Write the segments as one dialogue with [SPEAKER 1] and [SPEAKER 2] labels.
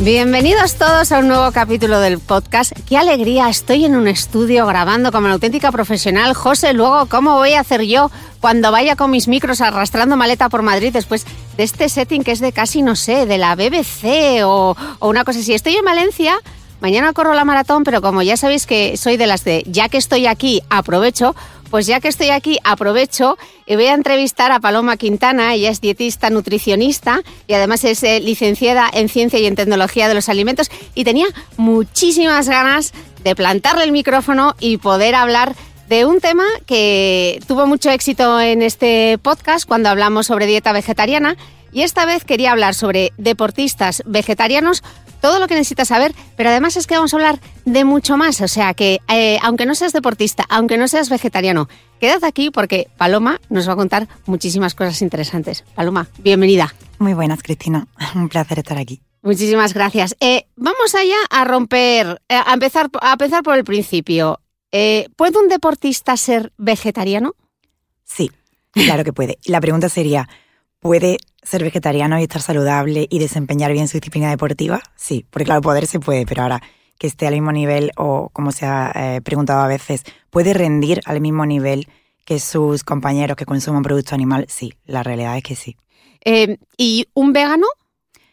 [SPEAKER 1] Bienvenidos todos a un nuevo capítulo del podcast. Qué alegría, estoy en un estudio grabando como una auténtica profesional. José, luego, ¿cómo voy a hacer yo cuando vaya con mis micros arrastrando maleta por Madrid después de este setting que es de casi, no sé, de la BBC o, o una cosa así? Estoy en Valencia. Mañana corro la maratón, pero como ya sabéis que soy de las de ya que estoy aquí, aprovecho, pues ya que estoy aquí, aprovecho y voy a entrevistar a Paloma Quintana. Ella es dietista, nutricionista y además es eh, licenciada en ciencia y en tecnología de los alimentos. Y tenía muchísimas ganas de plantarle el micrófono y poder hablar de un tema que tuvo mucho éxito en este podcast cuando hablamos sobre dieta vegetariana. Y esta vez quería hablar sobre deportistas vegetarianos todo lo que necesitas saber, pero además es que vamos a hablar de mucho más. O sea que, eh, aunque no seas deportista, aunque no seas vegetariano, quédate aquí porque Paloma nos va a contar muchísimas cosas interesantes. Paloma, bienvenida.
[SPEAKER 2] Muy buenas, Cristina. Un placer estar aquí.
[SPEAKER 1] Muchísimas gracias. Eh, vamos allá a romper, eh, a empezar, a empezar por el principio. ¿Puede un deportista ser vegetariano?
[SPEAKER 2] Sí, claro que puede. La pregunta sería, ¿puede ser vegetariano y estar saludable y desempeñar bien su disciplina deportiva? Sí, porque claro, poder se puede, pero ahora que esté al mismo nivel o, como se ha eh, preguntado a veces, ¿puede rendir al mismo nivel que sus compañeros que consuman producto animal? Sí, la realidad es que sí.
[SPEAKER 1] Eh, ¿Y un vegano?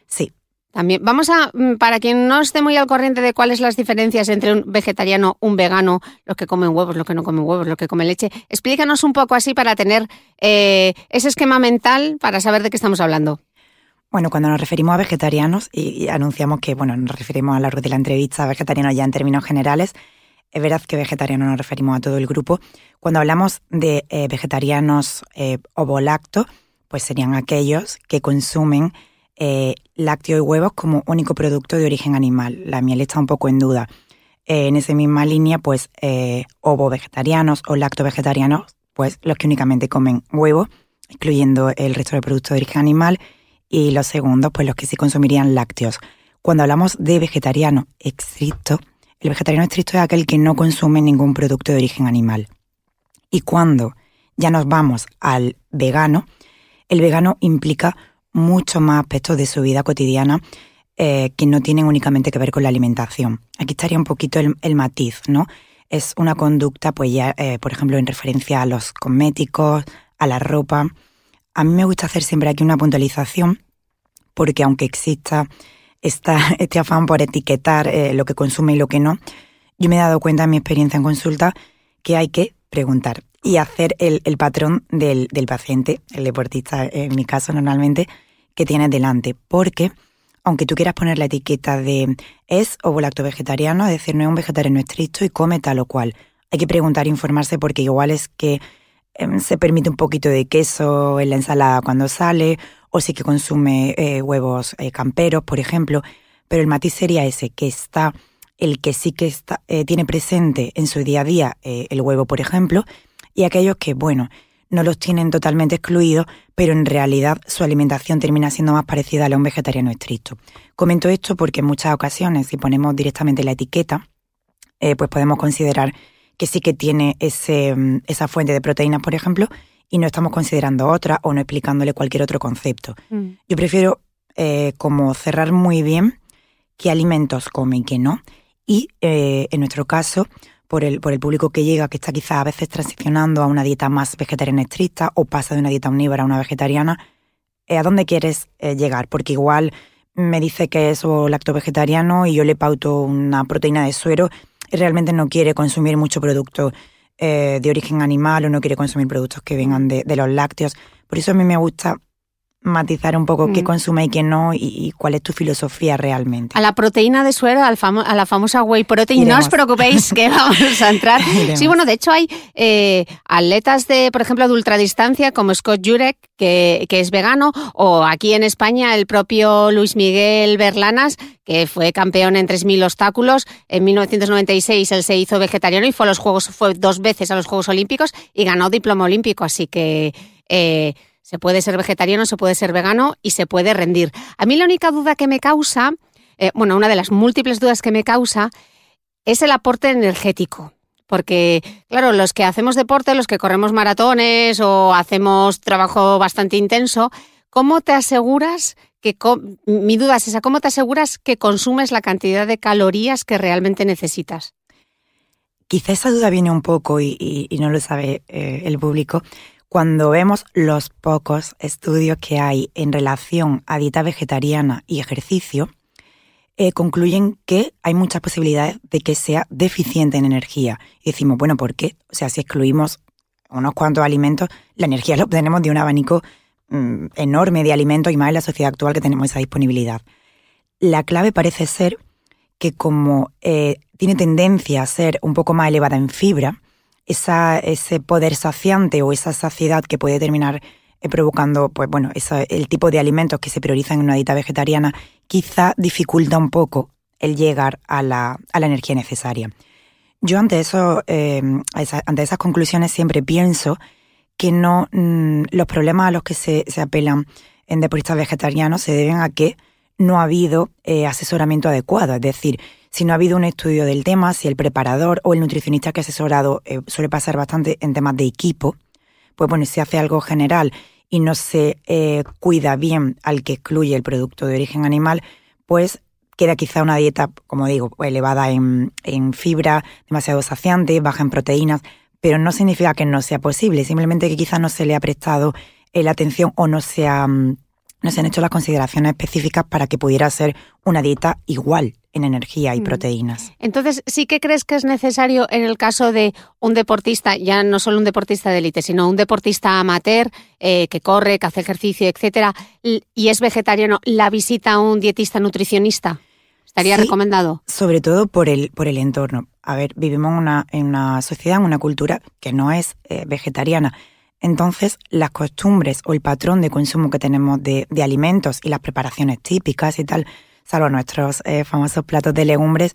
[SPEAKER 2] Sí,
[SPEAKER 1] también, vamos a, mm, para quien no esté muy al corriente de cuáles las diferencias entre un vegetariano, un vegano, los que comen huevos, los que no comen huevos, los que comen leche, explícanos un poco así para tener eh, ese esquema mental para saber de qué estamos hablando.
[SPEAKER 2] Bueno, cuando nos referimos a vegetarianos y, anunciamos que, bueno, nos referimos a lo largo de la entrevista a vegetarianos ya en términos generales, es verdad que vegetarianos nos referimos a todo el grupo. Cuando hablamos de eh, vegetarianos eh, ovolacto, pues serían aquellos que consumen eh, lácteos y huevos como único producto de origen animal. La miel está un poco en duda. Eh, en esa misma línea, pues eh, ovo vegetarianos o lacto vegetarianos, pues los que únicamente comen huevo, incluyendo el resto de productos de origen animal, y los segundos, pues los que sí consumirían lácteos. Cuando hablamos de vegetariano estricto, el vegetariano estricto es aquel que no consume ningún producto de origen animal. Y cuando ya nos vamos al vegano, el vegano implica muchos más aspectos de su vida cotidiana eh, que no tienen únicamente que ver con la alimentación. Aquí estaría un poquito el, matiz, ¿no? Es una conducta, pues ya, eh, por ejemplo, en referencia a los cosméticos, a la ropa. A mí me gusta hacer siempre aquí una puntualización, porque aunque exista esta, este afán por etiquetar eh, lo que consume y lo que no, yo me he dado cuenta en mi experiencia en consulta que hay que preguntar y hacer el, patrón del, del, paciente, el deportista en mi caso normalmente, que tienes delante. Porque aunque tú quieras poner la etiqueta de es o lacto vegetariano, es decir, no es un vegetariano estricto y come tal o cual. Hay que preguntar e informarse porque igual es que em, se permite un poquito de queso en la ensalada cuando sale, o sí que consume eh, huevos eh, camperos, por ejemplo. Pero el matiz sería ese, que está el que sí que está, eh, tiene presente en su día a día el huevo, por ejemplo, y aquellos que, bueno, no los tienen totalmente excluidos, pero en realidad su alimentación termina siendo más parecida a la de un vegetariano estricto. Comento esto porque en muchas ocasiones, si ponemos directamente la etiqueta, eh, pues podemos considerar que sí que tiene ese, mm, esa fuente de proteínas, por ejemplo, y no estamos considerando otra o no explicándole cualquier otro concepto. Mm. Yo prefiero eh, como cerrar muy bien qué alimentos come y qué no. Y eh, en nuestro caso, por el, por el público que llega, que está quizás a veces transicionando a una dieta más vegetariana estricta o pasa de una dieta omnívora a una vegetariana, eh, ¿a dónde quieres eh, llegar? Porque igual me dice que es lacto vegetariano y yo le pauto una proteína de suero y realmente no quiere consumir mucho producto eh, de origen animal o no quiere consumir productos que vengan de, de los lácteos. Por eso a mí me gusta matizar un poco qué mm. consume y qué no y, cuál es tu filosofía realmente.
[SPEAKER 1] A la proteína de suero, al a la famosa whey protein, no os preocupéis que vamos a entrar. sí, bueno, de hecho hay eh, atletas de, por ejemplo, de ultradistancia como Scott Jurek, que, que es vegano, o aquí en España el propio Luis Miguel Berlanas, que fue campeón en 3.000 obstáculos. En 1996 él se hizo vegetariano y fue a los Juegos, fue dos veces a los Juegos Olímpicos y ganó diploma olímpico, así que... Eh, se puede ser vegetariano, se puede ser vegano y se puede rendir. A mí la única duda que me causa, eh, bueno, una de las múltiples dudas que me causa es el aporte energético. Porque, claro, los que hacemos deporte, los que corremos maratones o hacemos trabajo bastante intenso, ¿cómo te aseguras que, mi duda es esa, ¿cómo te aseguras que consumes la cantidad de calorías que realmente necesitas?
[SPEAKER 2] Quizá esa duda viene un poco y, no lo sabe eh, el público, cuando vemos los pocos estudios que hay en relación a dieta vegetariana y ejercicio, eh, concluyen que hay muchas posibilidades de que sea deficiente en energía. Y decimos, bueno, ¿por qué? O sea, si excluimos unos cuantos alimentos, la energía la obtenemos de un abanico mm, enorme de alimentos y más en la sociedad actual que tenemos esa disponibilidad. La clave parece ser que como eh, tiene tendencia a ser un poco más elevada en fibra, esa, ese poder saciante o esa saciedad que puede terminar eh, provocando, pues bueno, el tipo de alimentos que se priorizan en una dieta vegetariana, quizá dificulta un poco el llegar a la, a la energía necesaria. Yo ante eso, em, ante esas conclusiones siempre pienso que no mm, los problemas a los que se, se, apelan en deportistas vegetarianos se deben a que no ha habido eh, asesoramiento adecuado, es decir, si no ha habido un estudio del tema, si el preparador o el nutricionista que ha asesorado eh, suele pasar bastante en temas de equipo, pues bueno, si hace algo general y no se eh, cuida bien al que excluye el producto de origen animal, pues queda quizá una dieta, como digo, elevada en, fibra, demasiado saciante, baja en proteínas, pero no significa que no sea posible, simplemente que quizá no se le ha prestado la atención o no se, mm, no se han hecho las consideraciones específicas para que pudiera ser una dieta igual en energía y mm. proteínas.
[SPEAKER 1] Entonces, ¿sí que crees que es necesario en el caso de un deportista, ya no solo un deportista de élite, sino un deportista amateur eh, que corre, que hace ejercicio, etcétera, y es vegetariano, la visita a un dietista nutricionista? ¿Estaría recomendado?
[SPEAKER 2] Sobre todo por el, por el entorno. A ver, vivimos una, en una sociedad, en una cultura que no es eh, vegetariana. Entonces, las costumbres o el patrón de consumo que tenemos de, de alimentos y las preparaciones típicas y tal, salvo nuestros eh, famosos platos de legumbres,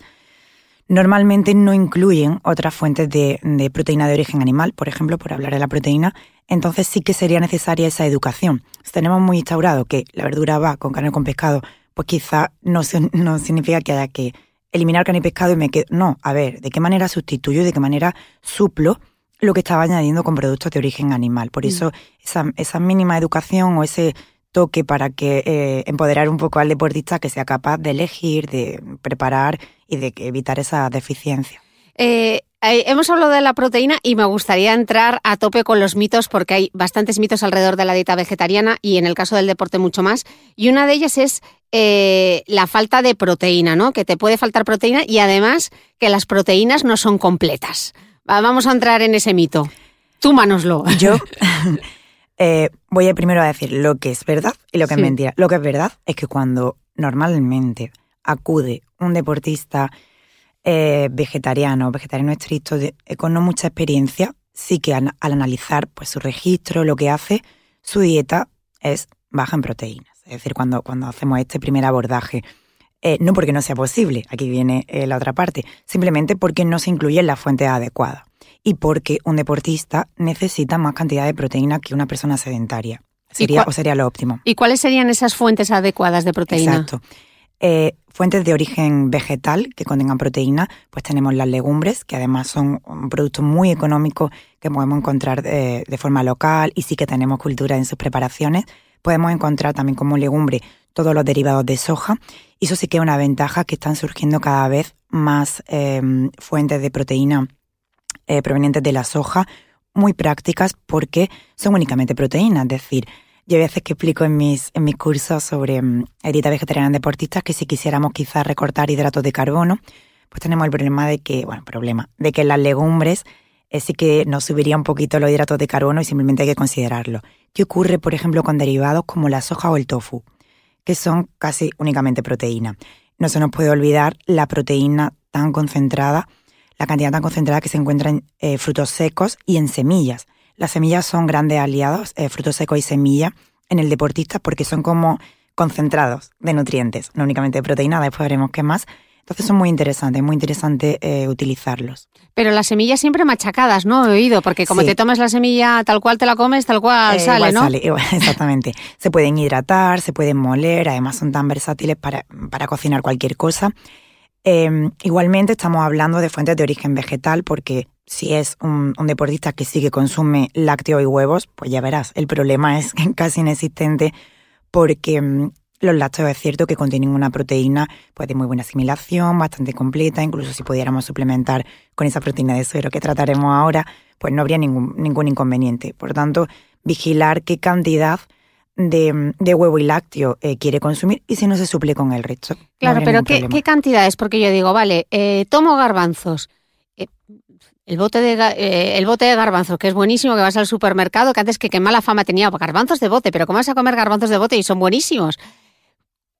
[SPEAKER 2] normalmente no incluyen otras fuentes de, proteína de origen animal, por ejemplo, por hablar de la proteína, entonces sí que sería necesaria esa educación. Si tenemos muy instaurado que la verdura va con carne o con pescado, pues quizá no, no significa que haya que eliminar carne y pescado y me quedo... No, a ver, ¿de qué manera sustituyo y de qué manera suplo lo que estaba añadiendo con productos de origen animal? Por mm. eso esa, esa mínima educación o ese toque para que eh, empoderar un poco al deportista que sea capaz de elegir, de preparar y de evitar esa deficiencia.
[SPEAKER 1] Eh, eh, hemos hablado de la proteína y me gustaría entrar a tope con los mitos porque hay bastantes mitos alrededor de la dieta vegetariana y en el caso del deporte mucho más. Y una de ellas es eh, la falta de proteína, ¿no? Que te puede faltar proteína y además que las proteínas no son completas. Vamos a entrar en ese mito. Tú manoslo.
[SPEAKER 2] Yo eh, voy a primero a decir lo que es verdad y lo que es mentira. Lo que es verdad es que cuando normalmente acude un deportista eh, vegetariano, vegetariano estricto, eh, con no mucha experiencia, sí que al, analizar pues, su registro, lo que hace, su dieta es baja en proteínas. Es decir, cuando, cuando hacemos este primer abordaje, eh, no porque no sea posible, aquí viene la otra parte, simplemente porque no se incluye en la fuente adecuada y porque un deportista necesita más cantidad de proteína que una persona sedentaria. Sería, o sería lo óptimo.
[SPEAKER 1] ¿Y cuáles serían esas fuentes adecuadas de proteína?
[SPEAKER 2] Exacto. Eh, fuentes de origen vegetal que contengan proteína, pues tenemos las legumbres, que además son un producto muy económico que podemos encontrar de, forma local y sí que tenemos cultura en sus preparaciones. Podemos encontrar también como legumbre todos los derivados de soja y eso sí que es una ventaja que están surgiendo cada vez más em, fuentes de proteína eh, provenientes de la soja muy prácticas porque son únicamente proteínas, es decir, yo a veces que explico en mis, en mis cursos sobre mm, dieta vegetariana deportistas que si quisiéramos quizás recortar hidratos de carbono, pues tenemos el problema de que, bueno, problema, de que las legumbres eh, sí que nos subiría un poquito los hidratos de carbono y simplemente hay que considerarlo. ¿Qué ocurre, por ejemplo, con derivados como la soja o el tofu, que son casi únicamente proteína? No se nos puede olvidar la proteína tan concentrada, la cantidad tan concentrada que se encuentra en eh, frutos secos y en semillas. Las semillas son grandes aliados, eh, frutos secos y semilla, en el deportista porque son como concentrados de nutrientes, no únicamente de proteína, después veremos qué más. Entonces son muy interesantes, muy interesante eh, utilizarlos.
[SPEAKER 1] Pero las semillas siempre machacadas, ¿no? He oído, porque como te tomas la semilla tal cual te la comes, tal cual eh, sale, ¿no?
[SPEAKER 2] Sale, exactamente. se pueden hidratar, se pueden moler, además son tan versátiles para, para cocinar cualquier cosa. Em, igualmente estamos hablando de fuentes de origen vegetal porque si es un, deportista que sí que consume lácteos y huevos, pues ya verás, el problema es casi inexistente porque mm, los lácteos es cierto que contienen una proteína pues de muy buena asimilación, bastante completa, incluso si pudiéramos suplementar con esa proteína de suero que trataremos ahora, pues no habría ningún, ningún inconveniente. Por tanto, vigilar qué cantidad de, huevo y lácteo eh, quiere consumir y si no se suple con el resto.
[SPEAKER 1] Claro, pero ¿qué, ¿qué, cantidad es? Porque yo digo, vale, eh, tomo garbanzos. Eh, el bote, de, el bote de garbanzos, que es buenísimo, que vas al supermercado, que antes que qué mala fama tenía, garbanzos de bote, pero ¿cómo vas a comer garbanzos de bote y son buenísimos?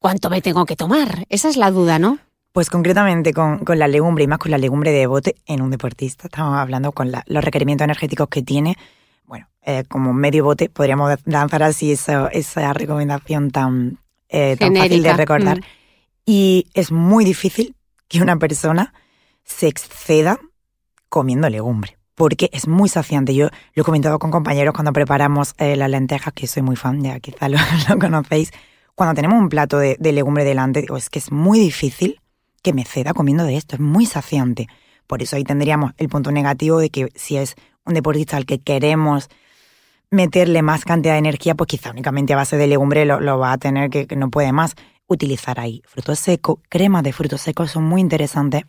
[SPEAKER 1] ¿Cuánto me tengo que tomar? Esa es la duda, ¿no?
[SPEAKER 2] Pues concretamente con, la legumbre y más con la legumbre de bote en un deportista, estamos hablando con los requerimientos energéticos que tiene, bueno, eh, como medio bote, podríamos lanzar así esa, esa recomendación tan, eh, tan fácil de recordar. Mm. Y es muy difícil que una persona se exceda comiendo legumbre, porque es muy saciante. Yo lo he comentado con compañeros cuando preparamos eh, las lentejas, que soy muy fan, ya quizá lo, conocéis. Cuando tenemos un plato de, legumbre delante, digo, es que es muy difícil que me ceda comiendo de esto, es muy saciante. Por eso ahí tendríamos el punto negativo de que si es un deportista al que queremos meterle más cantidad de energía, pues quizá únicamente a base de legumbre lo, va a tener que, no puede más. Utilizar ahí frutos secos, cremas de frutos secos son muy interesantes.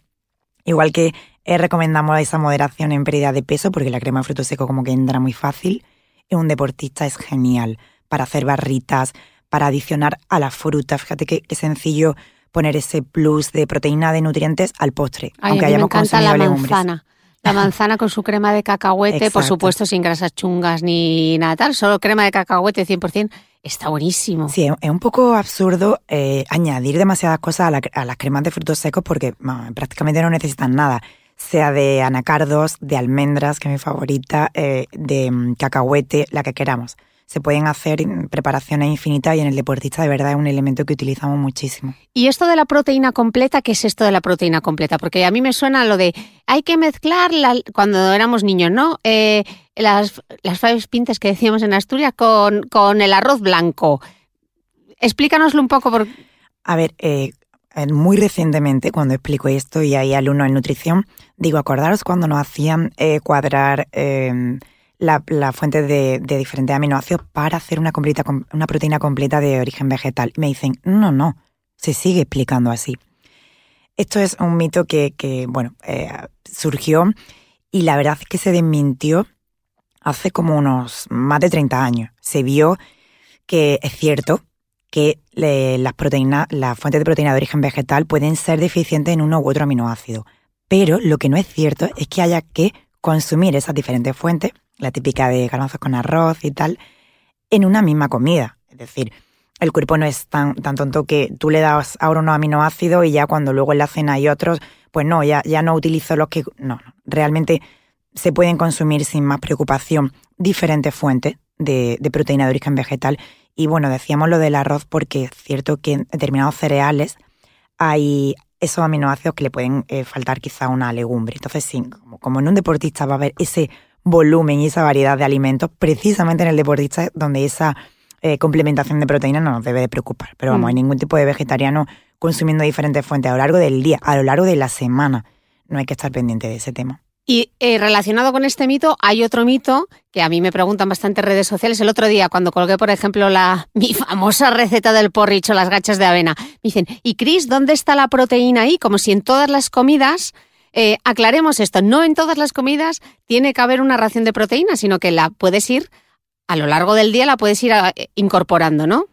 [SPEAKER 2] Igual que eh, recomendamos esa moderación en pérdida de peso, porque la crema de frutos secos como que entra muy fácil. Y un deportista es genial para hacer barritas, para adicionar a la fruta. Fíjate qué, sencillo poner ese plus de proteína, de nutrientes al postre,
[SPEAKER 1] aunque hayamos consumido la manzana. La manzana con su crema de cacahuete, por supuesto sin grasas chungas ni nada tal, solo crema de cacahuete 100%. Está buenísimo.
[SPEAKER 2] Sí, es un poco absurdo eh, añadir demasiadas cosas a, la, las cremas de frutos secos porque prácticamente no necesitan nada. Sea de anacardos, de almendras, que es mi favorita, eh, de mm, cacahuete, la que queramos se pueden hacer preparaciones infinitas y en el deportista de verdad es un elemento que utilizamos muchísimo.
[SPEAKER 1] ¿Y esto de la proteína completa? ¿Qué es esto de la proteína completa? Porque a mí me suena lo de hay que mezclar cuando éramos niños, ¿no? Eh, las, las five pintes que decíamos en Asturias con, con el arroz blanco. Explícanoslo un poco. Por...
[SPEAKER 2] A ver, eh, muy recientemente, cuando explico esto y hay alumnos en nutrición, digo, acordaros cuando nos hacían eh, cuadrar la, la fuente de, diferentes aminoácidos para hacer una, completa, una proteína completa de origen vegetal. Y me dicen, no, no, se sigue explicando así. Esto es un mito que, bueno, eh, surgió Y la verdad es que se desmintió hace como unos más de 30 años. Se vio que es cierto que las proteínas, las fuentes de proteína de origen vegetal pueden ser deficientes en uno u otro aminoácido. Pero lo que no es cierto es que haya que consumir esas diferentes fuentes, la típica de garbanzos con arroz y tal, en una misma comida. Es decir, el cuerpo no es tan, tonto que tú le das ahora unos aminoácidos y ya cuando luego en la cena hay otros, pues no, ya, ya no utilizo los que... No, no, realmente se pueden consumir sin más preocupación diferentes fuentes de, proteína de origen vegetal. Y bueno, decíamos lo del arroz porque es cierto que en determinados cereales hay esos aminoácidos que le pueden eh, faltar quizá una legumbre. Entonces, sí, como, en un deportista va a haber ese volumen y esa variedad de alimentos, precisamente en el deportista donde esa eh, complementación de proteína no nos debe de preocupar. Pero vamos, hay mm. ningún tipo de vegetariano consumiendo diferentes fuentes a lo largo del día, a lo largo de la semana. No hay que estar pendiente de ese tema.
[SPEAKER 1] Y eh, relacionado con este mito, hay otro mito que a mí me preguntan bastante en redes sociales. El otro día, cuando colgué, por ejemplo, la, mi famosa receta del porridge o las gachas de avena, me dicen, ¿y Cris, dónde está la proteína ahí? Como si en todas las comidas, eh, aclaremos esto, no en todas las comidas tiene que haber una ración de proteína, sino que la puedes ir, a lo largo del día la puedes ir eh, incorporando, ¿no?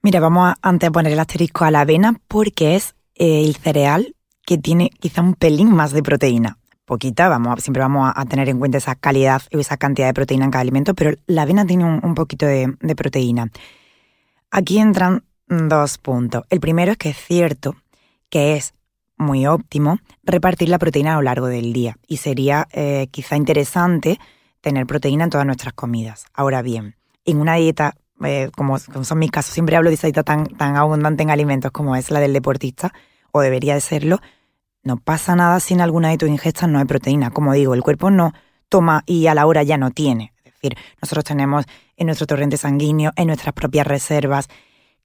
[SPEAKER 2] Mira, vamos a, antes a poner el asterisco a la avena porque es el cereal que tiene quizá un pelín más de proteína poquita, vamos, siempre vamos a, tener en cuenta esa calidad y esa cantidad de proteína en cada alimento, pero la avena tiene un, poquito de, proteína. Aquí entran dos puntos. El primero es que es cierto que es muy óptimo repartir la proteína a lo largo del día y sería eh, quizá interesante tener proteína en todas nuestras comidas. Ahora bien, en una dieta, eh, como, son mis casos, siempre hablo de esa dieta tan, tan abundante en alimentos como es la del deportista, o debería de serlo, no pasa nada si en alguna de tus ingestas no hay proteína. Como digo, el cuerpo no toma y a la hora ya no tiene. Es decir, nosotros tenemos en nuestro torrente sanguíneo, en nuestras propias reservas,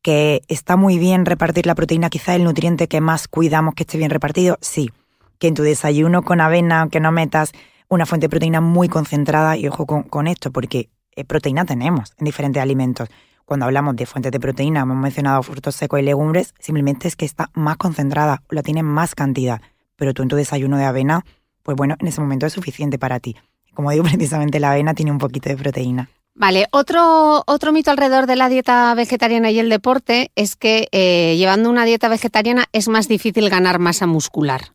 [SPEAKER 2] que está muy bien repartir la proteína, quizá el nutriente que más cuidamos que esté bien repartido, sí. Que en tu desayuno con avena, aunque no metas una fuente de proteína muy concentrada, y ojo con, esto, porque eh, proteína tenemos en diferentes alimentos. Cuando hablamos de fuentes de proteína, hemos mencionado frutos secos y legumbres, simplemente es que está más concentrada, la tiene más cantidad pero tú en tu desayuno de avena, pues bueno, en ese momento es suficiente para ti. Como digo, precisamente la avena tiene un poquito de proteína.
[SPEAKER 1] Vale, otro, otro mito alrededor de la dieta vegetariana y el deporte es que eh, llevando una dieta vegetariana es más difícil ganar masa muscular.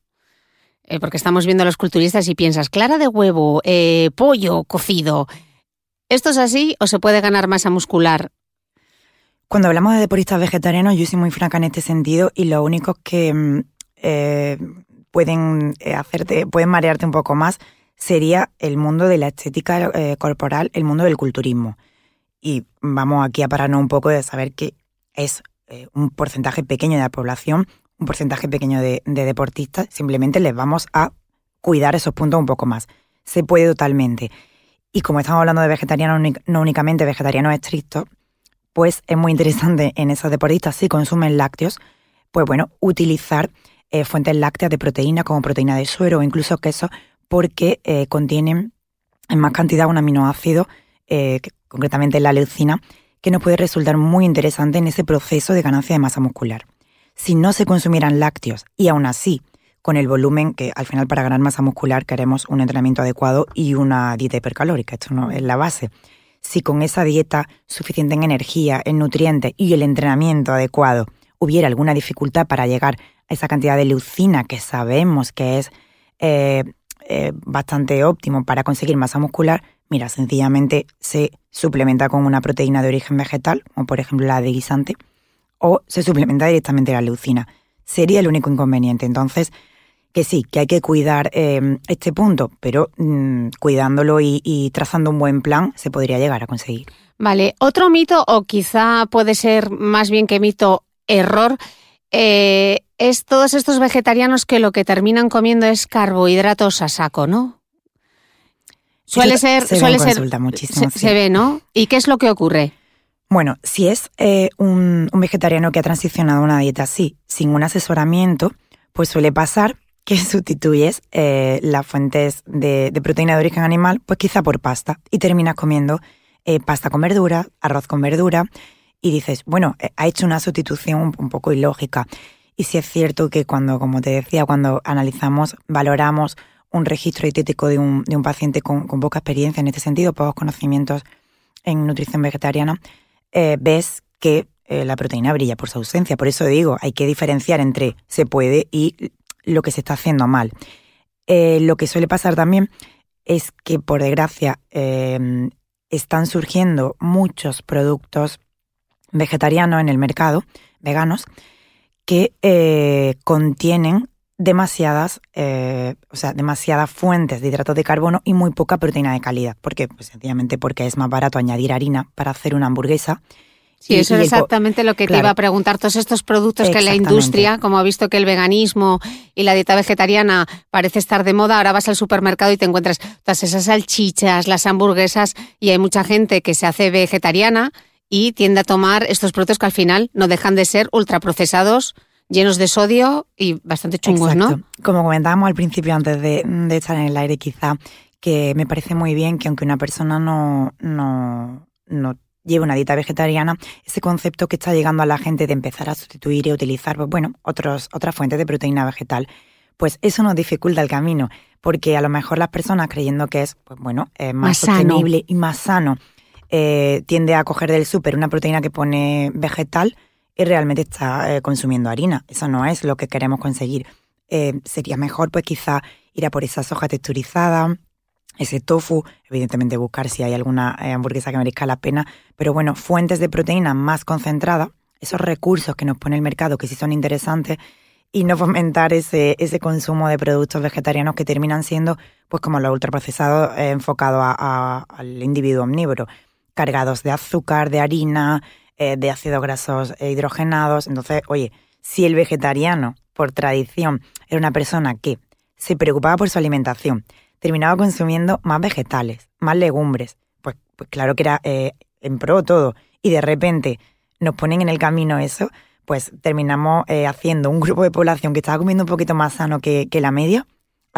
[SPEAKER 1] Eh, porque estamos viendo a los culturistas y piensas, clara de huevo, eh, pollo cocido. ¿Esto es así o se puede ganar masa muscular?
[SPEAKER 2] Cuando hablamos de deportistas vegetarianos, yo soy muy franca en este sentido y lo único que mm, pueden eh, hacerte, pueden marearte un poco más, sería el mundo de la estética eh, corporal, el mundo del culturismo. Y vamos aquí a pararnos un poco de saber que es eh, un porcentaje pequeño de la población, un porcentaje pequeño de, deportistas, simplemente les vamos a cuidar esos puntos un poco más. Se puede totalmente. Y como estamos hablando de vegetarianos, no únicamente vegetarianos estrictos, pues es muy interesante en esos deportistas, si consumen lácteos, pues bueno, utilizar eh, fuentes lácteas de proteína como proteína de suero o incluso queso porque eh, contienen en más cantidad un aminoácido, eh, concretamente la leucina, que nos puede resultar muy interesante en ese proceso de ganancia de masa muscular. Si no se consumieran lácteos y aún así con el volumen que al final para ganar masa muscular queremos un entrenamiento adecuado y una dieta hipercalórica, esto no es la base. Si con esa dieta suficiente en energía, en nutrientes y el entrenamiento adecuado hubiera alguna dificultad para llegar esa cantidad de leucina que sabemos que es eh, eh, bastante óptimo para conseguir masa muscular, mira, sencillamente se suplementa con una proteína de origen vegetal, como por ejemplo la de guisante, o se suplementa directamente la leucina. Sería el único inconveniente. Entonces, que sí, que hay que cuidar eh, este punto, pero mm, cuidándolo y, y, trazando un buen plan se podría llegar a conseguir.
[SPEAKER 1] Vale, otro mito, o quizá puede ser más bien que mito error, eh, es todos estos vegetarianos que lo que terminan comiendo es carbohidratos a saco, ¿no? Suele ser,
[SPEAKER 2] se
[SPEAKER 1] suele
[SPEAKER 2] ser, muchísimo,
[SPEAKER 1] se, ve, ¿no? ¿Y qué es lo que ocurre?
[SPEAKER 2] Bueno, si es eh, un, vegetariano que ha transicionado a una dieta así, sin un asesoramiento, pues suele pasar que sustituyes eh, las fuentes de, proteína de origen animal, pues quizá por pasta, y terminas comiendo pasta con verdura, arroz con verdura, y dices, bueno, eh, ha hecho una sustitución un, poco ilógica. Y si es cierto que cuando, como te decía, cuando analizamos, valoramos un registro dietético de un, de un paciente con, poca experiencia en este sentido, pocos conocimientos en nutrición vegetariana, eh, ves que eh, la proteína brilla por su ausencia. Por eso digo, hay que diferenciar entre se puede y lo que se está haciendo mal. Lo que suele pasar también es que, por desgracia, están surgiendo muchos productos vegetarianos en el mercado, veganos, que contienen demasiadas, eh, o sea, demasiadas fuentes de hidratos de carbono y muy poca proteína de calidad. ¿Por qué? Pues sencillamente porque es más barato añadir harina para hacer una hamburguesa.
[SPEAKER 1] Sí, eso es exactamente lo que te iba a preguntar. Todos estos productos que la industria, como ha visto que el veganismo y la dieta vegetariana parece estar de moda, ahora vas al supermercado y te encuentras todas esas salchichas, las hamburguesas, y hay mucha gente que se hace vegetariana y tiende a tomar estos productos que al final no dejan de ser ultraprocesados, llenos de sodio y bastante chungos, ¿no?
[SPEAKER 2] Como comentábamos al principio, antes de, de, estar en el aire, quizá, que me parece muy bien que aunque una persona no, no, no lleve una dieta vegetariana, ese concepto que está llegando a la gente de empezar a sustituir y utilizar, pues, bueno, otros, otras fuentes de proteína vegetal, pues eso nos dificulta el camino, porque a lo mejor las personas creyendo que es, pues bueno, más, sostenible y más sano, eh, tiende a coger del súper una proteína que pone vegetal, y realmente está eh, consumiendo harina. Eso no es lo que queremos conseguir. Eh, sería mejor, pues quizá ir a por esa soja texturizada, ese tofu, evidentemente buscar si hay alguna eh, hamburguesa que merezca la pena, pero bueno, fuentes de proteína más concentradas, esos recursos que nos pone el mercado que sí son interesantes y no fomentar ese, ese consumo de productos vegetarianos que terminan siendo pues como los ultraprocesados enfocados al individuo omnívoro, cargados de azúcar, de harina, eh, de ácidos grasos e hidrogenados. Entonces, oye, si el vegetariano, por tradición, era una persona que se preocupaba por su alimentación, terminaba consumiendo más vegetales, más legumbres, pues, pues claro que era eh, en pro todo, y de repente nos ponen en el camino eso, pues terminamos eh, haciendo un grupo de población que estaba comiendo un poquito más sano que, que la media,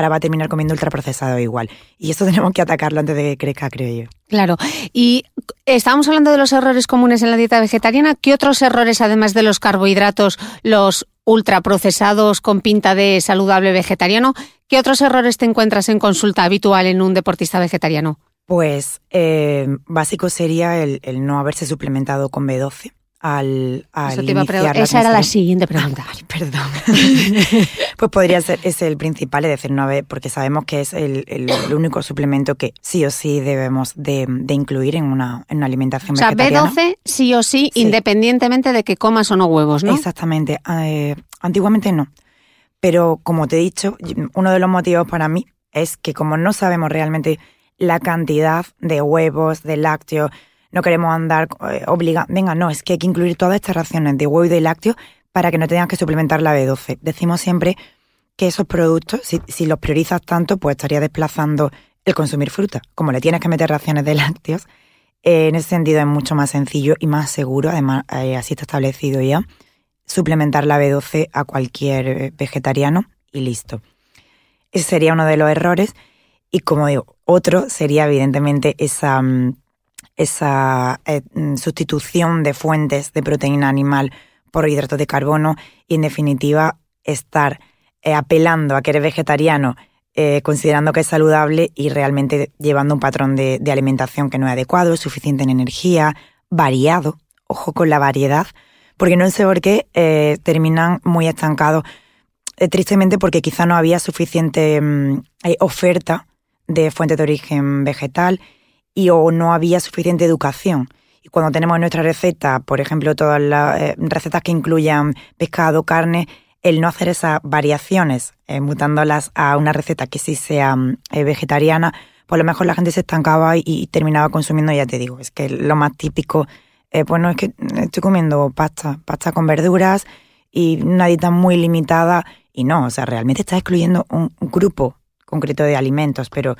[SPEAKER 2] ahora va a terminar comiendo ultraprocesado igual. Y esto tenemos que atacarlo antes de que crezca, creo yo.
[SPEAKER 1] Claro. Y estábamos hablando de los errores comunes en la dieta vegetariana. ¿Qué otros errores, además de los carbohidratos, los ultraprocesados con pinta de saludable vegetariano, qué otros errores te encuentras en consulta habitual en un deportista vegetariano?
[SPEAKER 2] Pues eh, básico sería el, el no haberse suplementado con B12 al, al
[SPEAKER 1] Esa era la siguiente pregunta.
[SPEAKER 2] perdón. pues podría ser, es el principal, es decir, no porque sabemos que es el, el, único suplemento que sí o sí debemos de, de incluir en una, en una alimentación
[SPEAKER 1] o sea, B12 sí o sí, independientemente de que comas o no huevos, ¿no?
[SPEAKER 2] Exactamente. Eh, antiguamente no. Pero como te he dicho, uno de los motivos para mí es que como no sabemos realmente la cantidad de huevos, de lácteos, no queremos andar eh, obligando, venga, no, es que hay que incluir todas estas raciones de huevo y de lácteos para que no tengas que suplementar la B12. Decimos siempre que esos productos, si, los priorizas tanto, pues estaría desplazando el consumir fruta. Como le tienes que meter raciones de lácteos, eh, en ese sentido es mucho más sencillo y más seguro, además eh, así está establecido ya, suplementar la B12 a cualquier vegetariano y listo. Ese sería uno de los errores. Y como digo, otro sería evidentemente esa mm, esa eh, mm, sustitución de fuentes de proteína animal por hidratos de carbono y en definitiva estar eh, apelando a que eres vegetariano eh, considerando que es saludable y realmente llevando un patrón de, alimentación que no es adecuado, suficiente en energía, variado, ojo con la variedad, porque no sé por qué terminan muy estancados, tristemente porque quizá no había suficiente mm, oferta de fuentes de origen vegetal y o no había suficiente educación. Y cuando tenemos en nuestra receta, por ejemplo, todas las eh, recetas que incluyan pescado, carne, el no hacer esas variaciones, eh, mutándolas a una receta que sí sea mm, eh, vegetariana, pues a lo mejor la gente se estancaba y, terminaba consumiendo, ya te digo, es que lo más típico, pues no es que estoy comiendo pasta, pasta con verduras y una dieta muy limitada, y no, o sea, realmente está excluyendo un grupo concreto de alimentos, pero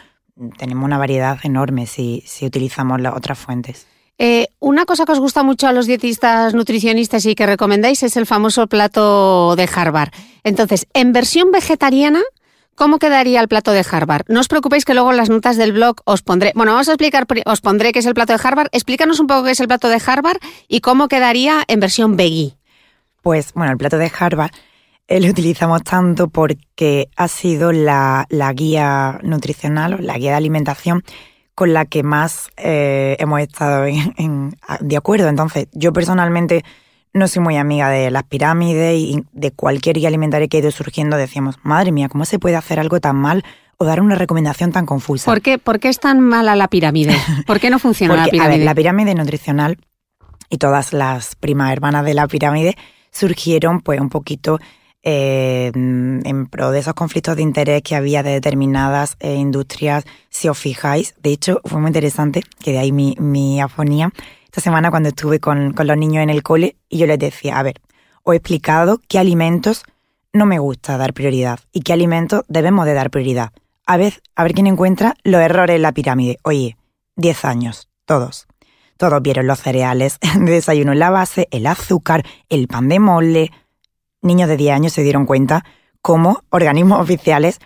[SPEAKER 2] tenemos una variedad enorme si, si utilizamos las otras fuentes.
[SPEAKER 1] Eh, una cosa que os gusta mucho a los dietistas nutricionistas y que recomendáis es el famoso plato de Harvard. Entonces, en versión vegetariana, ¿cómo quedaría el plato de Harvard? No os preocupéis que luego en las notas del blog os pondré, bueno, vamos a explicar, os pondré qué es el plato de Harvard. Explícanos un poco qué es el plato de Harvard y cómo quedaría en versión veggie.
[SPEAKER 2] Pues, bueno, el plato de Harvard lo utilizamos tanto porque ha sido la, guía nutricional o la guía de alimentación con la que más eh, hemos estado de acuerdo. Entonces, yo personalmente no soy muy amiga de las pirámides y de cualquier guía alimentaria que ha ido surgiendo. Decíamos, madre mía, ¿cómo se puede hacer algo tan mal o dar una recomendación tan confusa?
[SPEAKER 1] ¿Por qué, ¿Por qué es tan mala la pirámide? ¿Por qué no funciona la pirámide? A ver,
[SPEAKER 2] la pirámide nutricional y todas las primas hermanas de la pirámide surgieron pues un poquito eh, en pro de esos conflictos de interés que había de determinadas eh, industrias, si os fijáis. De hecho, fue muy interesante, que de ahí mi, mi afonía, esta semana cuando estuve con, con los niños en el cole y yo les decía, a ver, os he explicado qué alimentos no me gusta dar prioridad y qué alimentos debemos de dar prioridad. A ver, a ver quién encuentra los errores en la pirámide. Oye, 10 años, todos. Todos vieron los cereales de desayuno en la base, el azúcar, el pan de molde, niños de 10 años se dieron cuenta cómo organismos oficiales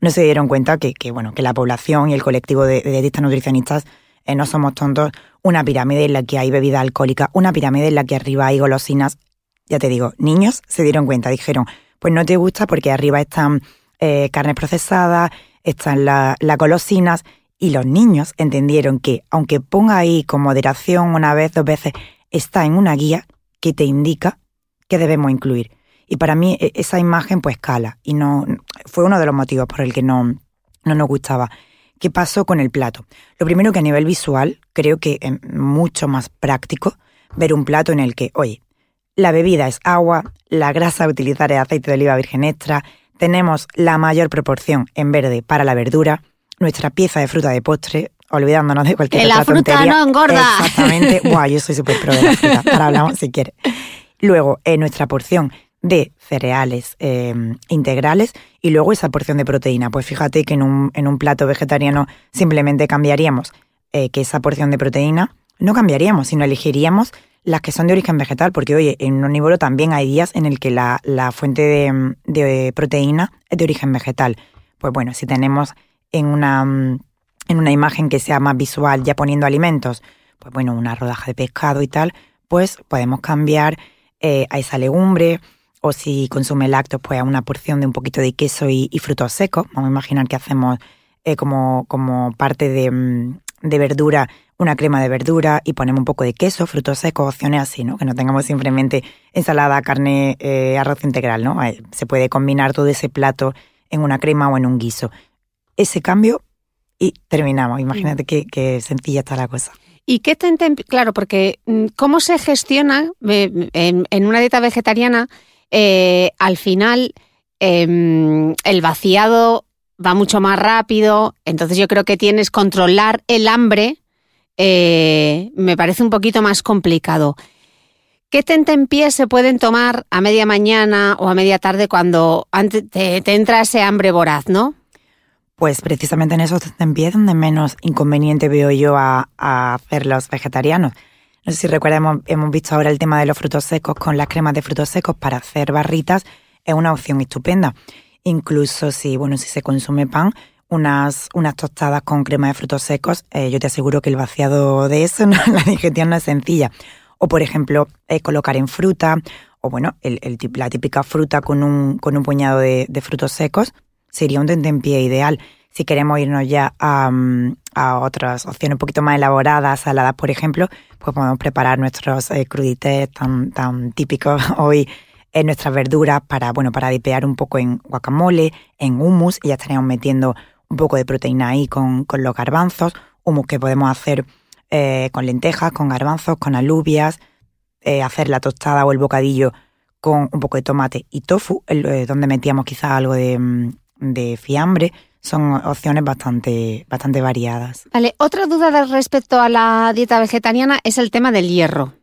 [SPEAKER 2] no se dieron cuenta que, bueno, que la población y el colectivo de, dietistas nutricionistas eh, no somos tontos. Una pirámide en la que hay bebida alcohólica, una pirámide en la que arriba hay golosinas. Ya te digo, niños se dieron cuenta, dijeron, pues no te gusta porque arriba están eh, carnes procesadas, están las golosinas, y los niños entendieron que, aunque ponga ahí con moderación una vez, dos veces, está en una guía que te indica qué debemos incluir. Y para mí e, esa imagen pues cala y no fue uno de los motivos por el que no, no nos gustaba. ¿Qué pasó con el plato? Lo primero que a nivel visual creo que es mucho más práctico ver un plato en el que, oye, la bebida es agua, la grasa a utilizar es aceite de oliva virgen extra, tenemos la mayor proporción en verde para la verdura, nuestra pieza de fruta de postre, olvidándonos de cualquier
[SPEAKER 1] otra
[SPEAKER 2] la
[SPEAKER 1] fruta no engorda.
[SPEAKER 2] Exactamente. Buah, yo soy súper pro de la fruta. Ahora hablamos si quieres. Luego, en nuestra porción de cereales eh, integrales y luego esa porción de proteína. Pues fíjate que en un, en un plato vegetariano simplemente cambiaríamos eh, que esa porción de proteína, no cambiaríamos, sino elegiríamos las que son de origen vegetal, porque oye, en un omnívoro también hay días en el que la, fuente de, de, proteína es de origen vegetal. Pues bueno, si tenemos en una, en una imagen que sea más visual, ya poniendo alimentos, pues bueno, una rodaja de pescado y tal, pues podemos cambiar eh, a esa legumbre, o si consume lácteos, pues a una porción de un poquito de queso y, frutos secos. Vamos a imaginar que hacemos eh, como, como parte de, mm, de, verdura una crema de verdura y ponemos un poco de queso, frutos secos, opciones así, ¿no? Que no tengamos simplemente ensalada, carne, eh, arroz integral, ¿no? Eh, se puede combinar todo ese plato en una crema o en un guiso. Ese cambio y terminamos. Imagínate qué, qué sencilla está la cosa.
[SPEAKER 1] ¿Y qué te claro, porque mm, cómo se gestiona en, en una dieta vegetariana eh, al final em, el vaciado va mucho más rápido, entonces yo creo que tienes controlar el hambre, eh, me parece un poquito más complicado. ¿Qué tentempiés se pueden tomar a media mañana o a media tarde cuando te, entra ese hambre voraz, no?
[SPEAKER 2] Pues precisamente en esos tentempiés donde menos inconveniente veo yo a, a hacer los vegetarianos. No sé si recuerdan, hemos, visto ahora el tema de los frutos secos con las cremas de frutos secos para hacer barritas, es una opción estupenda. Incluso si, bueno, si se consume pan, unas, unas tostadas con crema de frutos secos, eh, yo te aseguro que el vaciado de eso, la digestión no es sencilla. O, por ejemplo, eh, colocar en fruta, o bueno, el, la típica fruta con un, con un puñado de, de frutos secos, sería un tentempié ideal. Si queremos irnos ya a, a otras opciones un poquito más elaboradas, saladas, por ejemplo, pues podemos preparar nuestros eh, crudités tan, tan típicos hoy en nuestras verduras para, bueno, para dipear un poco en guacamole, en hummus, y ya estaríamos metiendo un poco de proteína ahí con, con los garbanzos, hummus que podemos hacer eh, con lentejas, con garbanzos, con alubias, eh, hacer la tostada o el bocadillo con un poco de tomate y tofu, donde metíamos quizás algo de, mm, de fiambre, son opciones bastante, bastante variadas.
[SPEAKER 1] Vale, otra duda respecto a la dieta vegetariana es el tema del hierro.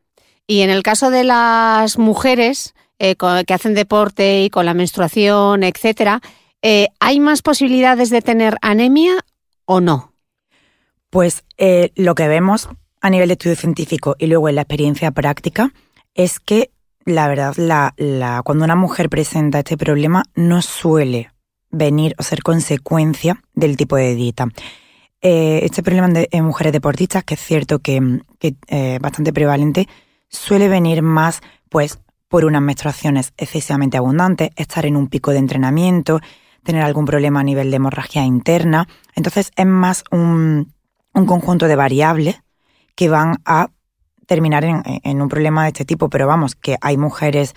[SPEAKER 1] Y en el caso de las mujeres eh, que hacen deporte y con la menstruación, etcétera, eh, ¿hay más posibilidades de tener anemia o no?
[SPEAKER 2] Pues eh, lo que vemos a nivel de estudio científico y luego en la experiencia práctica es que la verdad, la, la, cuando una mujer presenta este problema no suele venir o ser consecuencia del tipo de dieta. Eh, este problema en mujeres deportistas, que es cierto que, es eh, bastante prevalente, suele venir más pues por unas menstruaciones excesivamente abundantes, estar en un pico de entrenamiento, tener algún problema a nivel de hemorragia interna. Entonces es más un, conjunto de variables que van a terminar en, un problema de este tipo. Pero vamos, que hay mujeres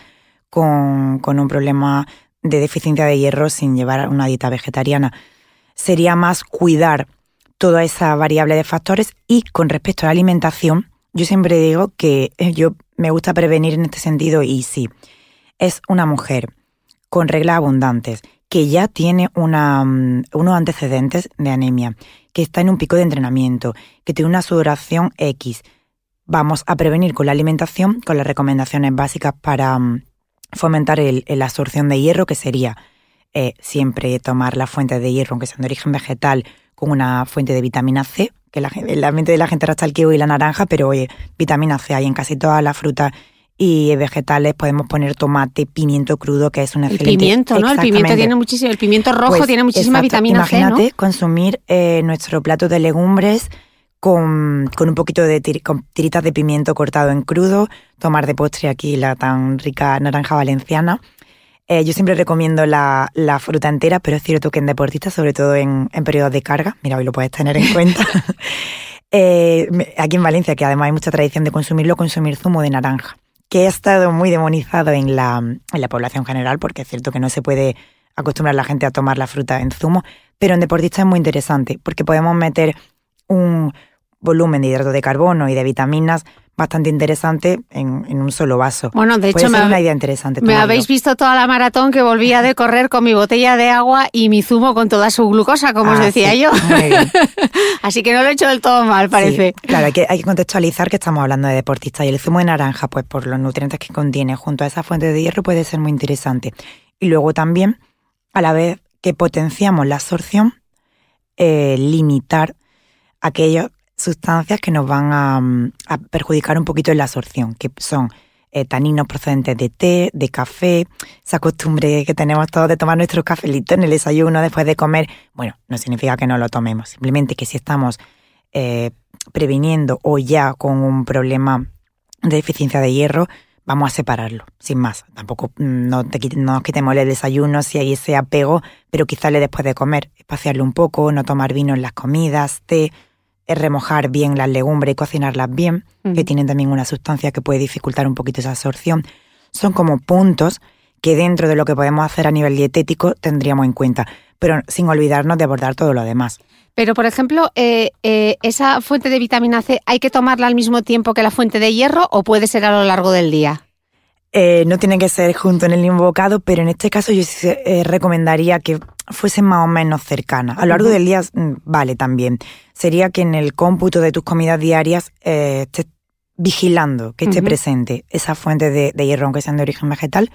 [SPEAKER 2] con, con un problema de deficiencia de hierro sin llevar una dieta vegetariana. Sería más cuidar toda esa variable de factores y con respecto a la alimentación, yo siempre digo que eh, yo me gusta prevenir en este sentido y sí, es una mujer con reglas abundantes que ya tiene una, mm, unos antecedentes de anemia, que está en un pico de entrenamiento, que tiene una sudoración X. Vamos a prevenir con la alimentación, con las recomendaciones básicas para mm, fomentar la absorción de hierro, que sería eh, siempre tomar la fuente de hierro, aunque sea de origen vegetal, con una fuente de vitamina C, que la, la mente de la gente hasta el kiwi y la naranja, pero oye, vitamina C hay en casi todas las frutas y vegetales podemos poner tomate, pimiento crudo, que es un excelente...
[SPEAKER 1] El pimiento, ¿no? El pimiento tiene muchísimo, el pimiento rojo pues, tiene muchísima vitamina
[SPEAKER 2] C, Imagínate
[SPEAKER 1] consumir
[SPEAKER 2] eh, nuestro plato de legumbres con, con un poquito de tiritas de pimiento cortado en crudo, tomar de postre aquí la tan rica naranja valenciana eh, yo siempre recomiendo la, fruta entera, pero es cierto que en deportistas, sobre todo en, periodos de carga, mira, hoy lo puedes tener en cuenta. Eh, aquí en Valencia, que además hay mucha tradición de consumirlo, consumir zumo de naranja, que ha estado muy demonizado en la, en la población general, porque es cierto que no se puede acostumbrar a la gente a tomar la fruta en zumo, pero en deportistas es muy interesante, porque podemos meter un volumen de hidrato de carbono y de vitaminas bastante interesante en, un solo vaso.
[SPEAKER 1] Bueno, de hecho,
[SPEAKER 2] me, una idea interesante.
[SPEAKER 1] Me habéis visto toda la maratón que volvía de correr con mi botella de agua y mi zumo con toda su glucosa, como os ah, decía yo. Así que no lo he hecho del todo mal, parece.
[SPEAKER 2] claro, hay que, hay que contextualizar que estamos hablando de deportistas y el zumo de naranja, pues por los nutrientes que contiene junto a esa fuente de hierro, puede ser muy interesante. Y luego también, a la vez que potenciamos la absorción, eh, limitar aquellos sustancias que nos van a, perjudicar un poquito en la absorción, que son eh, taninos procedentes de té, de café, esa costumbre que tenemos todos de tomar nuestros cafelitos en el desayuno después de comer. Bueno, no significa que no lo tomemos, simplemente que si estamos eh, previniendo o ya con un problema de deficiencia de hierro, vamos a separarlo, sin más. Tampoco mm, no, nos quitemos el desayuno si hay ese apego, pero quizás le después de comer, espaciarlo un poco, no tomar vino en las comidas, té, es remojar bien las legumbres y cocinarlas bien, que tienen también una sustancia que puede dificultar un poquito esa absorción. Son como puntos que dentro de lo que podemos hacer a nivel dietético tendríamos en cuenta, pero sin olvidarnos de abordar todo lo demás.
[SPEAKER 1] Pero, por ejemplo, eh, eh, ¿esa fuente de vitamina C hay que tomarla al mismo tiempo que la fuente de hierro o puede ser a lo largo del día?
[SPEAKER 2] Eh, no tiene que ser junto en el mismo bocado, pero en este caso yo recomendaría que fuesen más o menos cercanas. A lo largo del día mm, vale también. Sería que en el cómputo de tus comidas diarias eh, estés vigilando que esté presente esa fuente de, hierro, aunque sean de origen vegetal,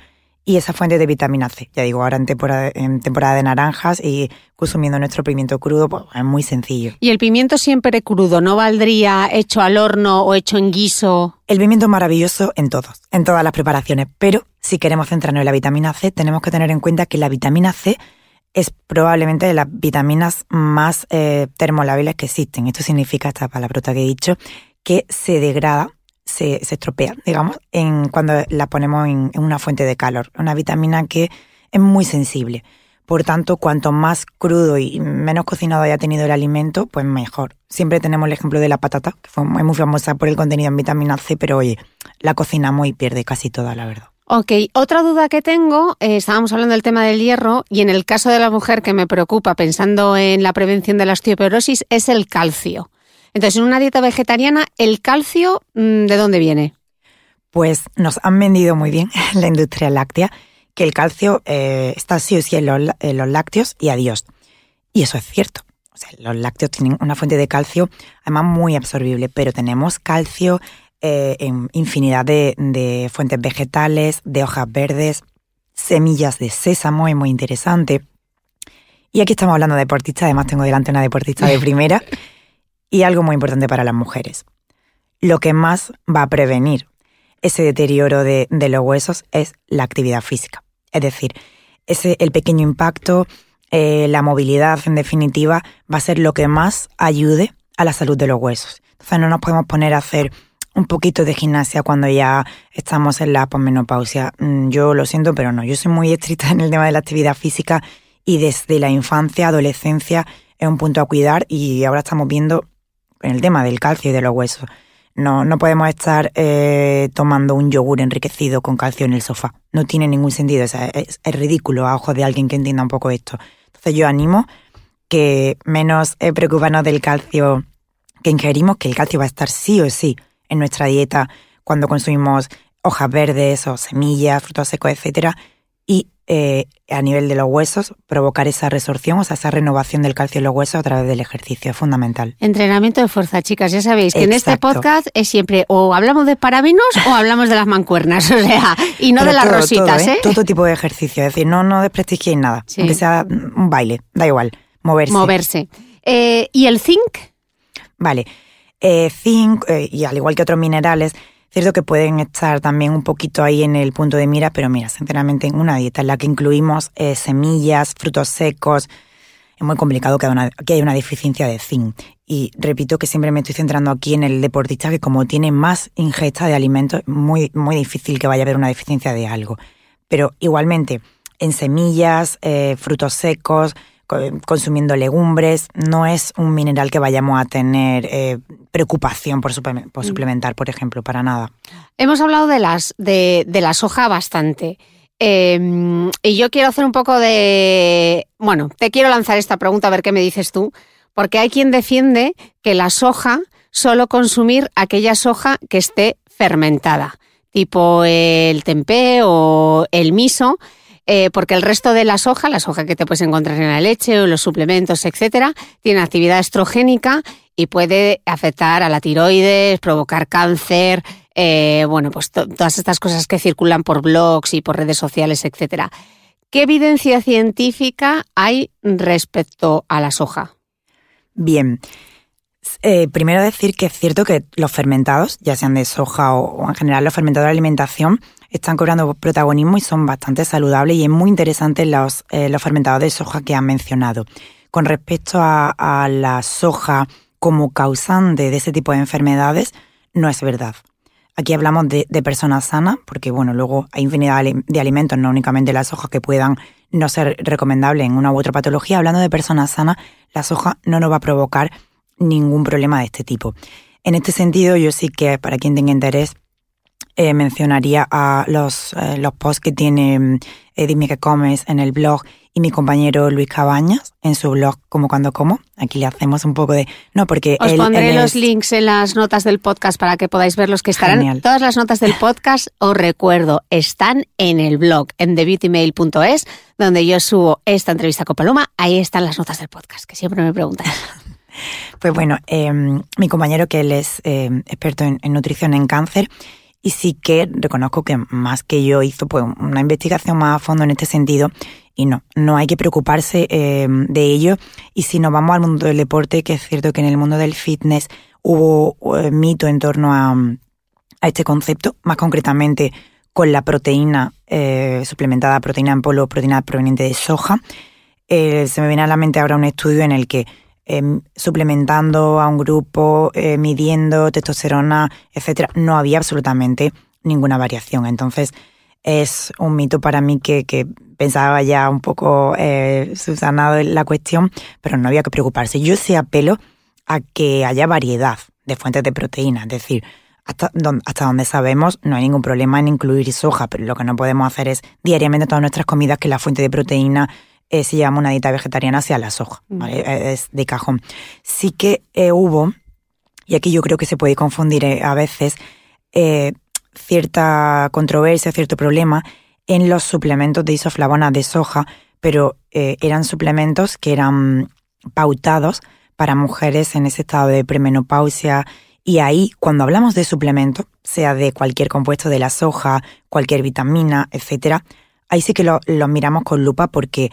[SPEAKER 2] y esa fuente de vitamina C. Ya digo, ahora en temporada, en temporada de naranjas y consumiendo nuestro pimiento crudo, pues es muy sencillo.
[SPEAKER 1] ¿Y el pimiento siempre crudo? ¿No valdría hecho al horno o hecho en guiso?
[SPEAKER 2] El pimiento es maravilloso en todos, en todas las preparaciones, pero si queremos centrarnos en la vitamina C, tenemos que tener en cuenta que la vitamina C es probablemente de las vitaminas más eh, termolábiles que existen. Esto significa, esta palabrota que he dicho, que se degrada, se, estropea, digamos, en, cuando la ponemos en, una fuente de calor. Una vitamina que es muy sensible. Por tanto, cuanto más crudo y menos cocinado haya tenido el alimento, pues mejor. Siempre tenemos el ejemplo de la patata, que fue muy famosa por el contenido en vitamina C, pero oye, la cocinamos y pierde casi toda, la verdad.
[SPEAKER 1] Ok, otra duda que tengo, eh, estábamos hablando del tema del hierro y en el caso de la mujer que me preocupa pensando en la prevención de la osteoporosis es el calcio. Entonces, en una dieta vegetariana, ¿el calcio mm, de dónde viene?
[SPEAKER 2] Pues nos han vendido muy bien la industria láctea que el calcio eh, está sí o sí en los, lácteos y adiós. Y eso es cierto. O sea, los lácteos tienen una fuente de calcio, además muy absorbible, pero tenemos calcio eh, en infinidad de, fuentes vegetales, de hojas verdes, semillas de sésamo, es muy interesante. Y aquí estamos hablando de deportistas, además tengo delante una deportista de primera. y algo muy importante para las mujeres. Lo que más va a prevenir ese deterioro de, los huesos es la actividad física. Es decir, ese, el pequeño impacto, eh, la movilidad, en definitiva, va a ser lo que más ayude a la salud de los huesos. Entonces no nos podemos poner a hacer un poquito de gimnasia cuando ya estamos en la posmenopausia. Mm, yo lo siento, pero no. Yo soy muy estricta en el tema de la actividad física y desde la infancia, adolescencia, es un punto a cuidar y ahora estamos viendo en el tema del calcio y de los huesos. No, no podemos estar eh, tomando un yogur enriquecido con calcio en el sofá. No tiene ningún sentido. es, es, ridículo a ojos de alguien que entienda un poco esto. Entonces yo animo que menos eh, preocuparnos del calcio que ingerimos, que el calcio va a estar sí o sí en nuestra dieta cuando consumimos hojas verdes o semillas, frutos secos, etcétera, y eh, a nivel de los huesos provocar esa resorción, o sea, esa renovación del calcio en los huesos a través del ejercicio, es fundamental.
[SPEAKER 1] Entrenamiento de fuerza, chicas, ya sabéis que en este podcast es siempre o hablamos de parabinos o hablamos de las mancuernas, o sea, y no de las rositas, todo, ¿eh?
[SPEAKER 2] Todo tipo de ejercicio, es decir, no, no desprestigiéis nada, aunque sea un baile, da igual, moverse.
[SPEAKER 1] Moverse. Eh, ¿Y el zinc?
[SPEAKER 2] Vale, eh, zinc, eh, y al igual que otros minerales, cierto que pueden estar también un poquito ahí en el punto de mira, pero mira, sinceramente en una dieta en la que incluimos eh, semillas, frutos secos, es muy complicado que haya, una, deficiencia de zinc. Y repito que siempre me estoy centrando aquí en el deportista que como tiene más ingesta de alimentos, muy, muy difícil que vaya a haber una deficiencia de algo. Pero igualmente, en semillas, frutos secos, consumiendo legumbres, no es un mineral que vayamos a tener eh, preocupación por, mm. suplementar, por ejemplo, para nada.
[SPEAKER 1] Hemos hablado de, las, de, la soja bastante. Em, y yo quiero hacer un poco de... Bueno, te quiero lanzar esta pregunta a ver qué me dices tú, porque hay quien defiende que la soja, solo consumir aquella soja que esté fermentada, tipo el tempé o el miso, eh, porque el resto de la soja, la soja que te puedes encontrar en la leche o los suplementos, etcétera, tiene actividad estrogénica y puede afectar a la tiroides, provocar cáncer, eh, bueno, pues todas estas cosas que circulan por blogs y por redes sociales, etcétera. ¿Qué evidencia científica hay respecto a la soja?
[SPEAKER 2] Bien. Eh, primero decir que es cierto que los fermentados, ya sean de soja o, en general los fermentados de alimentación, están cobrando protagonismo y son bastante saludables y es muy interesante los, eh, los fermentados de soja que han mencionado. Con respecto a, la soja como causante de ese tipo de enfermedades, no es verdad. Aquí hablamos de, personas sanas, porque bueno, luego hay infinidad de alimentos, no únicamente la soja, que puedan no ser recomendables en una u otra patología. Hablando de personas sanas, la soja no nos va a provocar ningún problema de este tipo. En este sentido, yo sí que, para quien tenga interés, eh, mencionaría a los, eh, los posts que tiene eh, Dime que comes en el blog y mi compañero Luis Cabañas en su blog Como Cuando Como. Aquí le hacemos un poco de... No, porque...
[SPEAKER 1] Os pondré los links en las notas del podcast para que podáis ver los que estarán. Todas las notas del podcast, os recuerdo, están en el blog, en thebeautymail.es, donde yo subo esta entrevista con Paloma. Ahí están las notas del podcast, que siempre me preguntan.
[SPEAKER 2] Pues bueno, em, mi compañero que él es em, experto en, nutrición en cáncer, y sí que reconozco que más que yo hizo pues, una investigación más a fondo en este sentido y no, no hay que preocuparse eh, de ello. Y si nos vamos al mundo del deporte, que es cierto que en el mundo del fitness hubo eh, mito en torno a, este concepto, más concretamente con la proteína eh, suplementada, proteína en polvo, proteína proveniente de soja. se me viene a la mente ahora un estudio en el que Em, suplementando a un grupo, eh, midiendo testosterona, etcétera, no había absolutamente ninguna variación. Entonces, es un mito para mí que, pensaba ya un poco eh, subsanado la cuestión, pero no había que preocuparse. Yo sí apelo a que haya variedad de fuentes de proteína, es decir, hasta hasta donde sabemos no hay ningún problema en incluir soja, pero lo que no podemos hacer es diariamente todas nuestras comidas que la fuente de proteína eh, se llama una dieta vegetariana hacia la soja, ¿vale? Eh, es de cajón. Sí que eh, hubo, y aquí yo creo que se puede confundir a veces, cierta controversia, cierto problema en los suplementos de isoflavona de soja, pero eran suplementos que eran pautados para mujeres en ese estado de premenopausia. Y ahí, cuando hablamos de suplemento, sea de cualquier compuesto de la soja, cualquier vitamina, etcétera, ahí sí que los lo miramos con lupa porque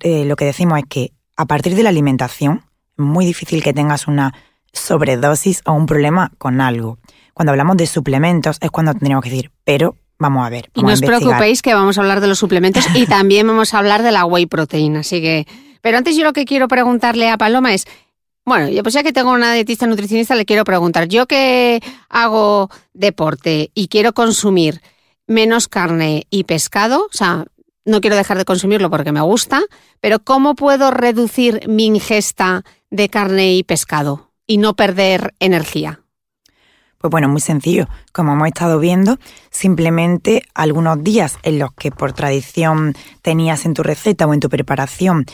[SPEAKER 2] eh, lo que decimos es que a partir de la alimentación es muy difícil que tengas una sobredosis o un problema con algo. Cuando hablamos de suplementos es cuando tendríamos que decir, pero vamos a ver.
[SPEAKER 1] y no os preocupéis que vamos a hablar de los suplementos y también vamos a hablar de la whey protein. Así que, pero antes yo lo que quiero preguntarle a Paloma es, Bueno, yo pues ya que tengo una dietista nutricionista le quiero preguntar, yo que hago deporte y quiero consumir menos carne y pescado, o sea, no quiero dejar de consumirlo porque me gusta, pero ¿cómo puedo reducir mi ingesta de carne y pescado y no perder energía?
[SPEAKER 2] Pues bueno, muy sencillo. Como hemos estado viendo, simplemente algunos días en los que por tradición tenías en tu receta o en tu preparación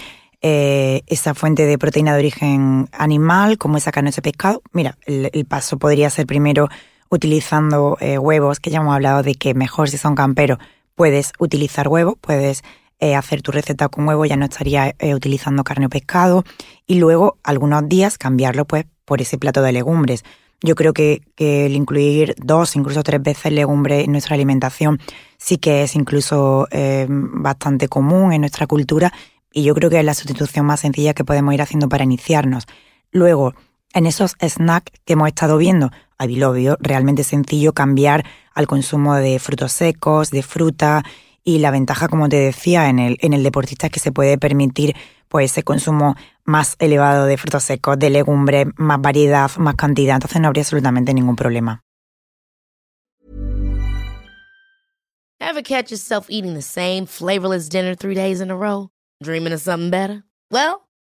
[SPEAKER 2] eh, esa fuente de proteína de origen animal, como esa carne de pescado, mira, el, paso podría ser primero utilizando eh, huevos, que ya hemos hablado de que mejor si son camperos, puedes utilizar huevos, puedes eh, hacer tu receta con huevo, ya no estaría utilizando carne o pescado, y luego algunos días cambiarlo pues por ese plato de legumbres. Yo creo que, el incluir dos, incluso tres veces legumbre en nuestra alimentación sí que es incluso eh, bastante común en nuestra cultura y yo creo que es la sustitución más sencilla que podemos ir haciendo para iniciarnos. Luego, en esos snacks que hemos estado viendo, a obvio, realmente sencillo cambiar al consumo de frutos secos, de fruta y la ventaja, como te decía, en el, en el deportista es que se puede permitir pues ese consumo más elevado de frutos secos, de legumbres, más variedad, más cantidad, entonces no habría absolutamente ningún problema.
[SPEAKER 3] Ever catch yourself eating the same flavorless dinner three days in a row? Dreaming of something better? Well,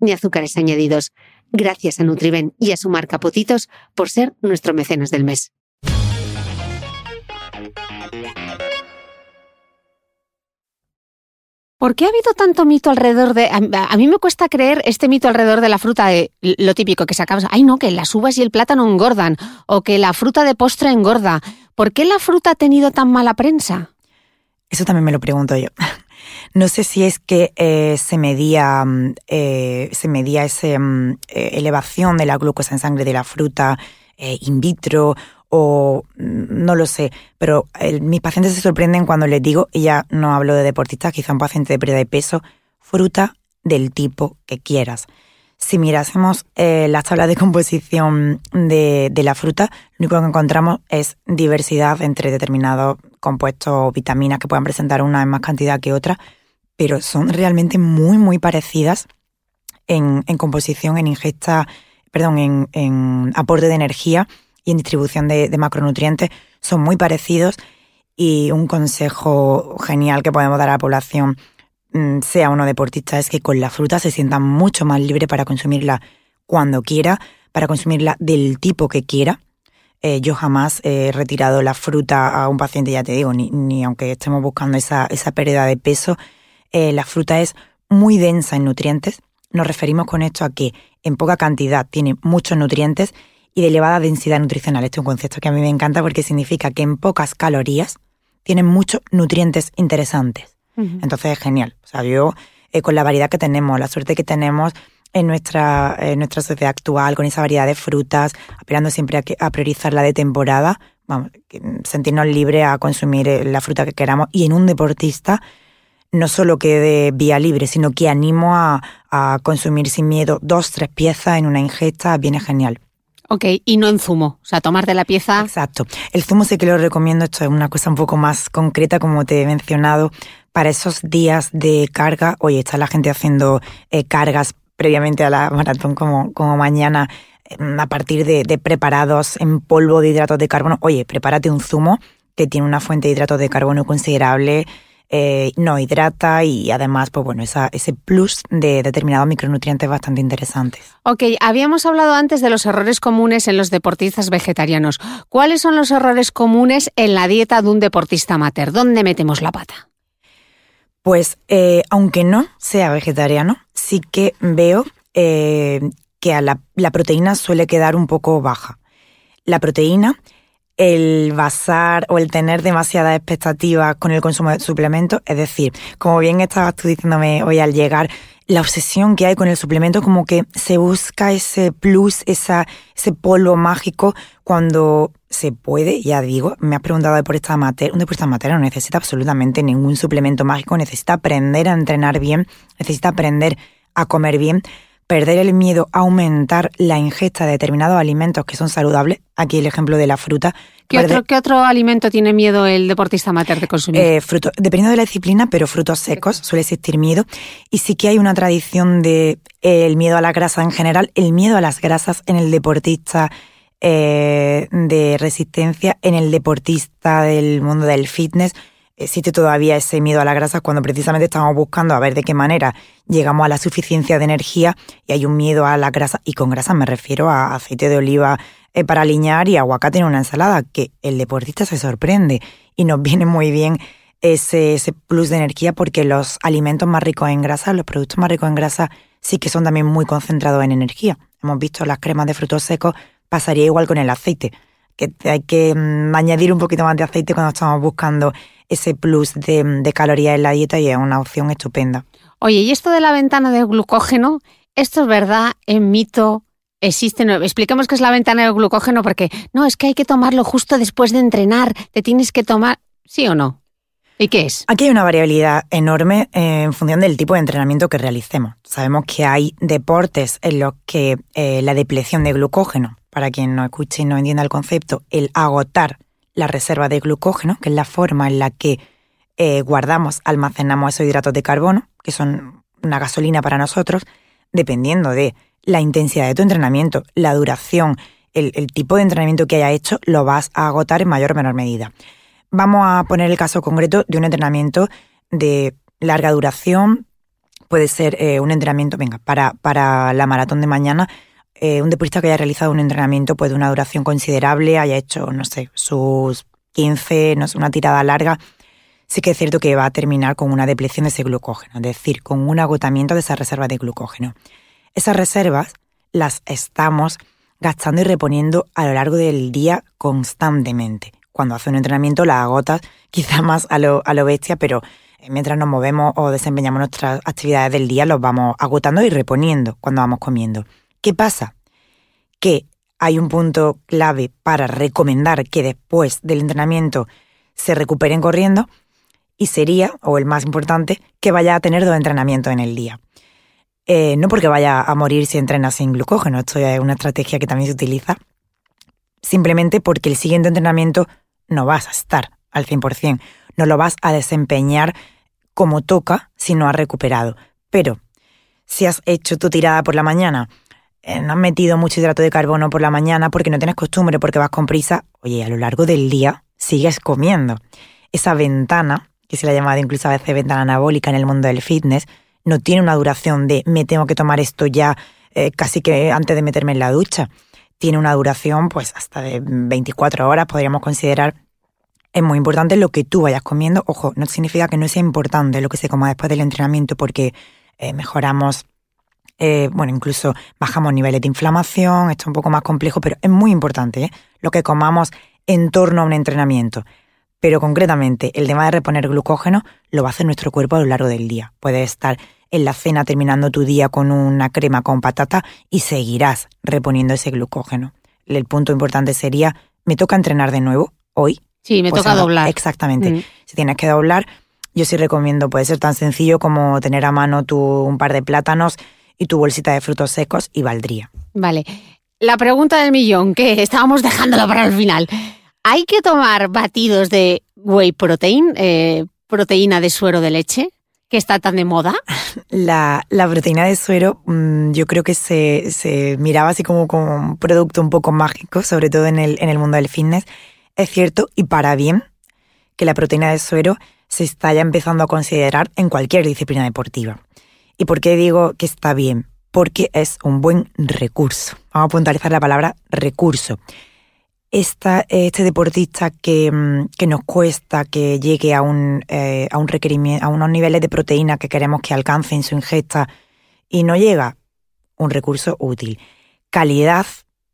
[SPEAKER 1] ni azúcares añadidos. Gracias a Nutriben y a su marca por ser nuestro mecenas del mes. ¿Por qué ha habido tanto mito alrededor de... A, mí me cuesta creer este mito alrededor de la fruta, de lo típico que acaba... Ay, no, que las uvas y el plátano engordan, o que la fruta de postre engorda. ¿Por qué la fruta ha tenido tan mala prensa?
[SPEAKER 2] Eso también me lo pregunto yo. No sé si es que eh, se medía, mm, eh, se medía esa mm, eh, elevación de la glucosa en sangre de la fruta in vitro o mm, no lo sé, pero mis pacientes se sorprenden cuando les digo, y ya no hablo de deportistas, quizá un paciente de pérdida de peso, fruta del tipo que quieras. Si mirásemos las tablas de composición de, de, la fruta, lo único que encontramos es diversidad entre determinados compuestos o vitaminas que puedan presentar una en más cantidad que otra, pero son realmente muy, muy parecidas en, composición, en ingesta, perdón, en, aporte de energía y en distribución de, macronutrientes. Son muy parecidos y un consejo genial que podemos dar a la población, mm, sea uno deportista, es que con la fruta se sienta mucho más libre para consumirla cuando quiera, para consumirla del tipo que quiera. Eh, yo jamás he retirado la fruta a un paciente, ya te digo, ni, ni aunque estemos buscando esa, esa pérdida de peso, eh, la fruta es muy densa en nutrientes. Nos referimos con esto a que en poca cantidad tiene muchos nutrientes y de elevada densidad nutricional. Este es un concepto que a mí me encanta porque significa que en pocas calorías tienen muchos nutrientes interesantes. Entonces es genial. O sea, yo eh, con la variedad que tenemos, la suerte que tenemos en nuestra, nuestra sociedad actual, con esa variedad de frutas, apelando siempre a, a priorizar la de temporada, vamos, sentirnos libres a consumir eh, la fruta que queramos. Y en un deportista, no solo quede vía libre, sino que animo a, consumir sin miedo dos, tres piezas en una ingesta, viene genial.
[SPEAKER 1] Ok, y no en zumo, o sea, tomar de la pieza.
[SPEAKER 2] Exacto. El zumo sí que lo recomiendo, esto es una cosa un poco más concreta, como te he mencionado, para esos días de carga. Oye, está la gente haciendo eh, cargas previamente a la maratón como, como mañana mm, a partir de, preparados en polvo de hidratos de carbono. Oye, prepárate un zumo que tiene una fuente de hidratos de carbono considerable, eh, no hidrata y además, pues bueno, ese plus de determinados micronutrientes bastante interesantes.
[SPEAKER 1] Ok, habíamos hablado antes de los errores comunes en los deportistas vegetarianos. ¿Cuáles son los errores comunes en la dieta de un deportista amateur? ¿Dónde metemos la pata?
[SPEAKER 2] Pues eh, aunque no sea vegetariano, sí que veo eh, que la, proteína suele quedar un poco baja. La proteína el basar o el tener demasiadas expectativas con el consumo de suplementos. Es decir, como bien estabas tú diciéndome hoy al llegar, la obsesión que hay con el suplemento, como que se busca ese plus, ese polvo mágico cuando se puede, ya digo, me has preguntado de deportista amateur, un deportista amateur no necesita absolutamente ningún suplemento mágico, necesita aprender a entrenar bien, necesita aprender a comer bien, perder el miedo aumentar la ingesta de determinados alimentos que son saludables. Aquí el ejemplo de la fruta.
[SPEAKER 1] ¿Qué, otro, ¿qué otro, alimento tiene miedo el deportista amateur de consumir?
[SPEAKER 2] Eh, fruto, dependiendo de la disciplina, pero frutos secos suele existir miedo. Y sí que hay una tradición de eh, el miedo a la grasa en general, el miedo a las grasas en el deportista eh, de resistencia, en el deportista del mundo del fitness existe todavía ese miedo a la grasa cuando precisamente estamos buscando a ver de qué manera llegamos a la suficiencia de energía y hay un miedo a la grasa, y con grasa me refiero a aceite de oliva eh, para aliñar y aguacate en una ensalada, que el deportista se sorprende y nos viene muy bien ese, ese plus de energía porque los alimentos más ricos en grasa, los productos más ricos en grasa, sí que son también muy concentrados en energía. Hemos visto las cremas de frutos secos, pasaría igual con el aceite, que hay que mm, añadir un poquito más de aceite cuando estamos buscando ese plus de, calorías en la dieta y es una opción estupenda.
[SPEAKER 1] Oye, y esto de la ventana de glucógeno, ¿esto es verdad? ¿Es mito? ¿Existe? No, expliquemos qué es la ventana del glucógeno porque no, es que hay que tomarlo justo después de entrenar, te tienes que tomar, ¿sí o no? ¿Y qué es?
[SPEAKER 2] Aquí hay una variabilidad enorme en función del tipo de entrenamiento que realicemos. Sabemos que hay deportes en los que eh, la depleción de glucógeno, para quien no escuche y no entienda el concepto, el agotar la reserva de glucógeno, que es la forma en la que eh, guardamos, almacenamos esos hidratos de carbono, que son una gasolina para nosotros, dependiendo de la intensidad de tu entrenamiento, la duración, el, tipo de entrenamiento que haya hecho, lo vas a agotar en mayor o menor medida. Vamos a poner el caso concreto de un entrenamiento de larga duración, puede ser eh, un entrenamiento, venga, para, para la maratón de mañana, eh, un deportista que haya realizado un entrenamiento pues, de una duración considerable, haya hecho, no sé, sus 15, no sé, una tirada larga, sí que es cierto que va a terminar con una depleción de ese glucógeno, es decir, con un agotamiento de esa reserva de glucógeno. Esas reservas las estamos gastando y reponiendo a lo largo del día constantemente. Cuando hace un entrenamiento la agotas quizá más a lo, a lo bestia, pero eh, mientras nos movemos o desempeñamos nuestras actividades del día los vamos agotando y reponiendo cuando vamos comiendo. ¿Qué pasa? Que hay un punto clave para recomendar que después del entrenamiento se recuperen corriendo y sería, o el más importante, que vaya a tener dos entrenamientos en el día. Eh, no porque vaya a morir si entrena sin glucógeno, esto es una estrategia que también se utiliza, simplemente porque el siguiente entrenamiento no vas a estar al 100%, no lo vas a desempeñar como toca si no has recuperado. Pero si has hecho tu tirada por la mañana, no has metido mucho hidrato de carbono por la mañana porque no tienes costumbre, porque vas con prisa, oye, a lo largo del día sigues comiendo. Esa ventana, que se la ha llamado incluso a veces ventana anabólica en el mundo del fitness, no tiene una duración de me tengo que tomar esto ya eh, casi que antes de meterme en la ducha. Tiene una duración pues hasta de 24 horas, podríamos considerar. Es muy importante lo que tú vayas comiendo. Ojo, no significa que no sea importante lo que se coma después del entrenamiento porque eh, mejoramos eh, bueno, incluso bajamos niveles de inflamación, esto es un poco más complejo, pero es muy importante ¿eh? lo que comamos en torno a un entrenamiento. Pero concretamente, el tema de reponer glucógeno lo va a hacer nuestro cuerpo a lo largo del día. Puedes estar en la cena terminando tu día con una crema con patata y seguirás reponiendo ese glucógeno. El punto importante sería, ¿me toca entrenar de nuevo hoy?
[SPEAKER 1] Sí, me pues toca doblar.
[SPEAKER 2] Exactamente. Mm. Si tienes que doblar, yo sí recomiendo, puede ser tan sencillo como tener a mano tu, un par de plátanos, y tu bolsita de frutos secos y valdría.
[SPEAKER 1] Vale. la pregunta del millón, que estábamos dejándolo para el final. ¿Hay que tomar batidos de whey protein, eh, proteína de suero de leche, que está tan de moda?
[SPEAKER 2] La, proteína de suero mm, yo creo que se, miraba así como, como un producto un poco mágico, sobre todo en el, en el mundo del fitness. Es cierto, y para bien, que la proteína de suero se está ya empezando a considerar en cualquier disciplina deportiva. ¿Y por qué digo que está bien? Porque es un buen recurso. Vamos a puntualizar la palabra recurso. Esta, este deportista que, mm, que, nos cuesta que llegue a, un, eh, a, un requerimiento, a unos niveles de proteína que queremos que alcance en su ingesta y no llega, un recurso útil. Calidad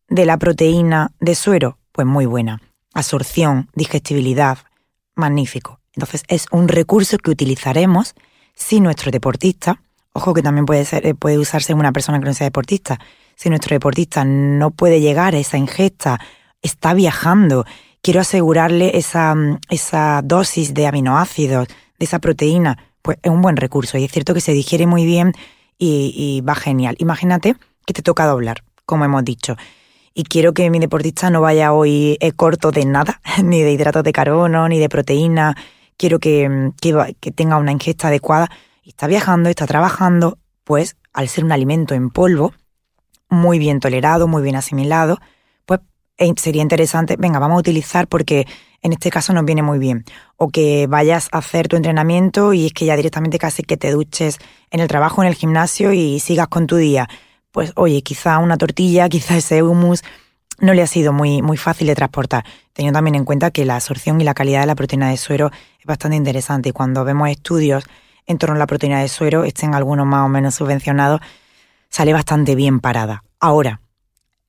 [SPEAKER 2] de la proteína de suero, pues muy buena. Absorción, digestibilidad, magnífico. Entonces es un recurso que utilizaremos si nuestro deportista, ojo que también puede, ser, eh, puede usarse en una persona que no sea deportista, si nuestro deportista no puede llegar a esa ingesta, está viajando, quiero asegurarle esa, mm, esa dosis de aminoácidos, de esa proteína, pues es un buen recurso y es cierto que se digiere muy bien y, va genial. Imagínate que te toca doblar, como hemos dicho y quiero que mi deportista no vaya hoy eh, corto de nada, ni de hidratos de carbono, ni de proteína. Quiero que, mm, que, tenga una ingesta adecuada. Está viajando, está trabajando, pues al ser un alimento en polvo, muy bien tolerado, muy bien asimilado, pues eh, sería interesante, venga, vamos a utilizar porque en este caso nos viene muy bien. O que vayas a hacer tu entrenamiento y es que ya directamente casi que te duches en el trabajo, en el gimnasio y sigas con tu día pues oye, quizá una tortilla, quizá ese humus no le ha sido muy, muy fácil de transportar, teniendo también en cuenta que la absorción y la calidad de la proteína de suero es bastante interesante y cuando vemos estudios en torno a la proteína de suero, estén algunos más o menos subvencionados, sale bastante bien parada. Ahora,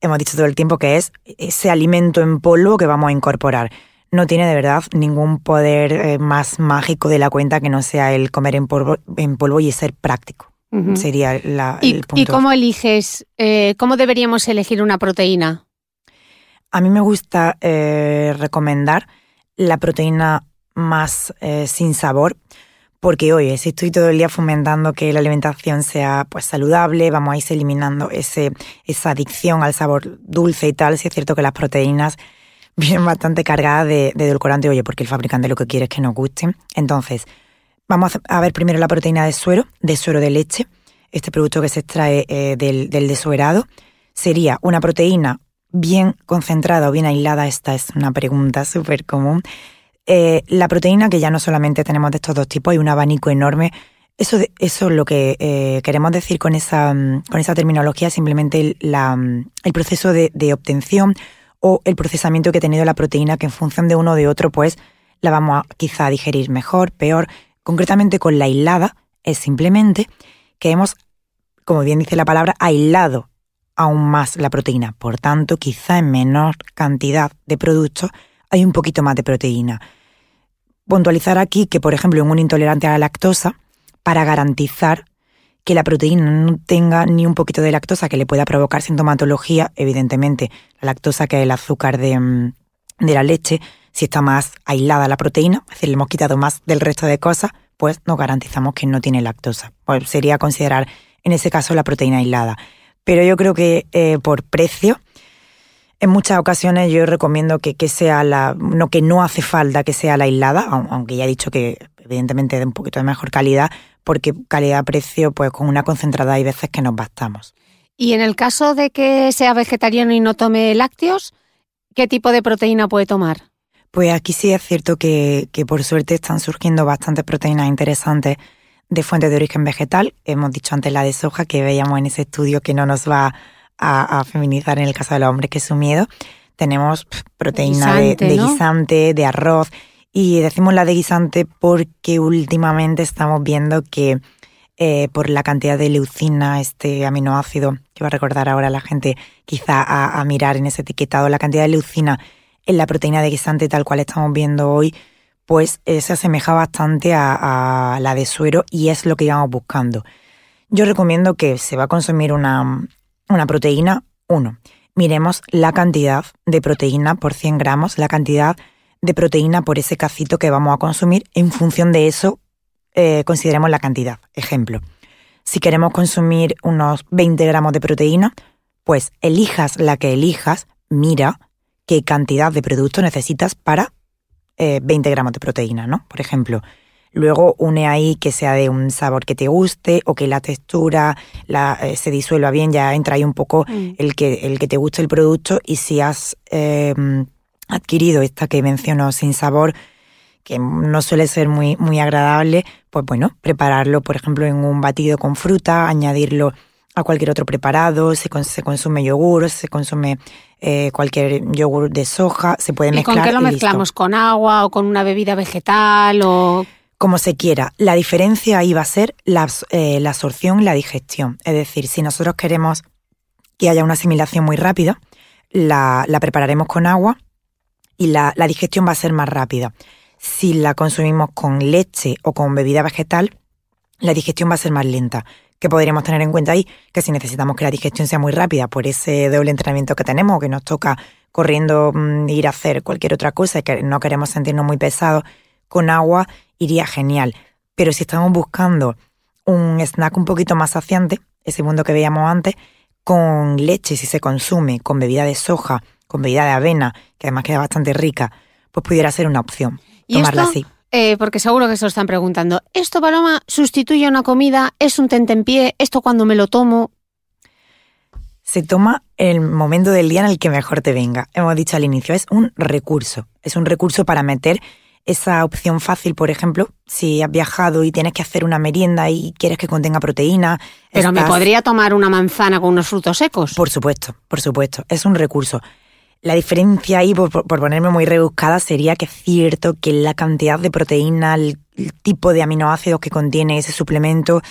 [SPEAKER 2] hemos dicho todo el tiempo que es ese alimento en polvo que vamos a incorporar. No tiene de verdad ningún poder eh, más mágico de la cuenta que no sea el comer en polvo, en polvo y ser práctico. Sería la,
[SPEAKER 1] ¿Y,
[SPEAKER 2] el punto.
[SPEAKER 1] ¿Y cómo eliges, eh, cómo deberíamos elegir una proteína?
[SPEAKER 2] A mí me gusta eh, recomendar la proteína más eh, sin sabor, porque oye, si estoy todo el día fomentando que la alimentación sea pues saludable, vamos a ir eliminando ese, esa adicción al sabor dulce y tal, si es cierto que las proteínas vienen bastante cargadas de, de edulcorante, oye, porque el fabricante lo que quiere es que nos gusten. Entonces, Vamos a ver primero la proteína de suero, de suero de leche, este producto que se extrae eh, del, del. Sería una proteína bien concentrada o bien aislada, esta es una pregunta súper común. Eh, la proteína, que ya no solamente tenemos de estos dos tipos, hay un abanico enorme. Eso, eso es lo que eh, queremos decir con esa, con esa terminología, simplemente el, la, el proceso de, obtención o el procesamiento que ha tenido la proteína, que en función de uno o de otro, pues la vamos a quizá digerir mejor, peor. Concretamente con la aislada es simplemente que hemos, como bien dice la palabra, aislado aún más la proteína. Por tanto, quizá en menor cantidad de productos hay un poquito más de proteína. Puntualizar aquí que, por ejemplo, en un intolerante a la lactosa, para garantizar que la proteína no tenga ni un poquito de lactosa que le pueda provocar sintomatología, evidentemente la lactosa que es el azúcar de, mm, la leche, si está más aislada la proteína, es decir, le hemos quitado más del resto de cosas, pues nos garantizamos que no tiene lactosa. Pues sería considerar en ese caso la proteína aislada. Pero yo creo que eh, por precio, en muchas ocasiones yo recomiendo que, que, sea la, no que no hace falta que sea la aislada, aunque ya he dicho que evidentemente de un poquito de mejor calidad, porque calidad-precio, pues con una concentrada hay veces que nos bastamos.
[SPEAKER 1] Y en el caso de que sea vegetariano y no tome lácteos, ¿qué tipo de proteína puede tomar?
[SPEAKER 2] Pues aquí sí es cierto que, por suerte están surgiendo bastantes proteínas interesantes de fuentes de origen vegetal. Hemos dicho antes la de soja que veíamos en ese estudio que no nos va a, feminizar en el caso de los hombres, que es su miedo. Tenemos proteína de, guisante, de arroz. Y decimos la de guisante porque últimamente estamos viendo que eh, por la cantidad de leucina, este aminoácido, que va a recordar ahora la gente quizá a, a mirar en ese etiquetado, la cantidad de leucina en la proteína de guisante tal cual estamos viendo hoy, pues eh, se asemeja bastante a, la de suero y es lo que íbamos buscando. Yo recomiendo que se va a consumir una, una proteína, uno, miremos la cantidad de proteína por 100 gramos, la cantidad de proteína por ese cacito que vamos a consumir. En función de eso, eh, consideremos la cantidad. Ejemplo, si queremos consumir unos 20 gramos de proteína, Pues elijas la que elijas, mira qué cantidad de producto necesitas para 20 eh, gramos de proteína, ¿no? Por ejemplo, Luego une ahí que sea de un sabor que te guste o que la textura la, eh, se disuelva bien, ya entra ahí un poco mm. el, que, el que te guste el producto y si has em, adquirido esta que menciono sin sabor, que no suele ser muy, muy agradable, pues bueno, prepararlo, por ejemplo, en un batido con fruta, añadirlo a cualquier otro preparado, se, se consume yogur, se consume eh, cualquier yogur de soja, se puede mezclar.
[SPEAKER 1] ¿Y con qué lo mezclamos? ¿Con agua o con una bebida vegetal o...?
[SPEAKER 2] Como se quiera. La diferencia ahí va a ser la, eh, absorción y la digestión. Es decir, si nosotros queremos que haya una asimilación muy rápida, la, prepararemos con agua y la, digestión va a ser más rápida. Si la consumimos con leche o con bebida vegetal, la digestión va a ser más lenta. ¿Qué podríamos tener en cuenta ahí? Que si necesitamos que la digestión sea muy rápida por ese doble entrenamiento que tenemos, que nos toca corriendo mm, ir a hacer cualquier otra cosa y que no queremos sentirnos muy pesados, con agua iría genial. Pero si estamos buscando un snack un poquito más saciante, ese mundo que veíamos antes, con leche, si se consume, con bebida de soja, con bebida de avena, que además queda bastante rica, pues pudiera ser una opción. tomarla así.
[SPEAKER 1] Eh, porque seguro que se lo están preguntando. ¿Esto, Paloma, sustituye una comida? ¿Es un tentempié? ¿Esto cuando me lo tomo?
[SPEAKER 2] Se toma el momento del día en el que mejor te venga. Hemos dicho al inicio, es un recurso. Es un recurso para meter esa opción fácil, por ejemplo, si has viajado y tienes que hacer una merienda y quieres que contenga proteína.
[SPEAKER 1] Pero me podría tomar una manzana con unos frutos secos.
[SPEAKER 2] Por supuesto, por supuesto, es un recurso. La diferencia ahí, por, ponerme muy rebuscada, sería que es cierto que la cantidad de proteína, el, tipo de aminoácidos que contiene ese suplemento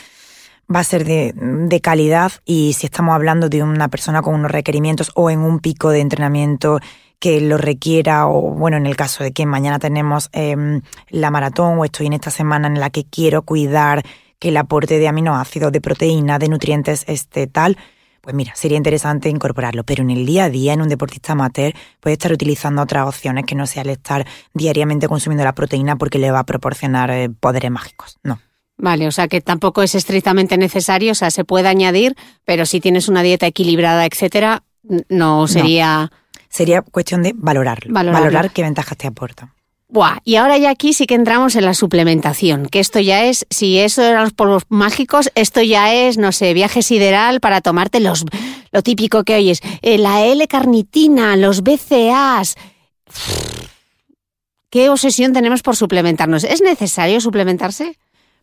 [SPEAKER 2] va a ser de, de, calidad y si estamos hablando de una persona con unos requerimientos o en un pico de entrenamiento que lo requiera o bueno, en el caso de que mañana tenemos em, la maratón o estoy en esta semana en la que quiero cuidar que el aporte de aminoácidos, de proteína, de nutrientes esté tal, pues mira, sería interesante incorporarlo. Pero en el día a día, en un deportista amateur, puede estar utilizando otras opciones que no sea el estar diariamente consumiendo la proteína porque le va a proporcionar eh, poderes mágicos. No.
[SPEAKER 1] Vale, o sea que tampoco es estrictamente necesario, o sea, se puede añadir, pero si tienes una dieta equilibrada, etcétera, no sería
[SPEAKER 2] sería cuestión de valorarlo, valorar qué ventajas te aporta.
[SPEAKER 1] Buah, y ahora ya aquí sí que entramos en la suplementación, que esto ya es, si eso eran los polvos mágicos, esto ya es, no sé, viaje sideral para tomarte los, lo típico que oyes, eh, la L-carnitina, los BCAs. ¿Qué obsesión tenemos por suplementarnos? ¿Es necesario suplementarse?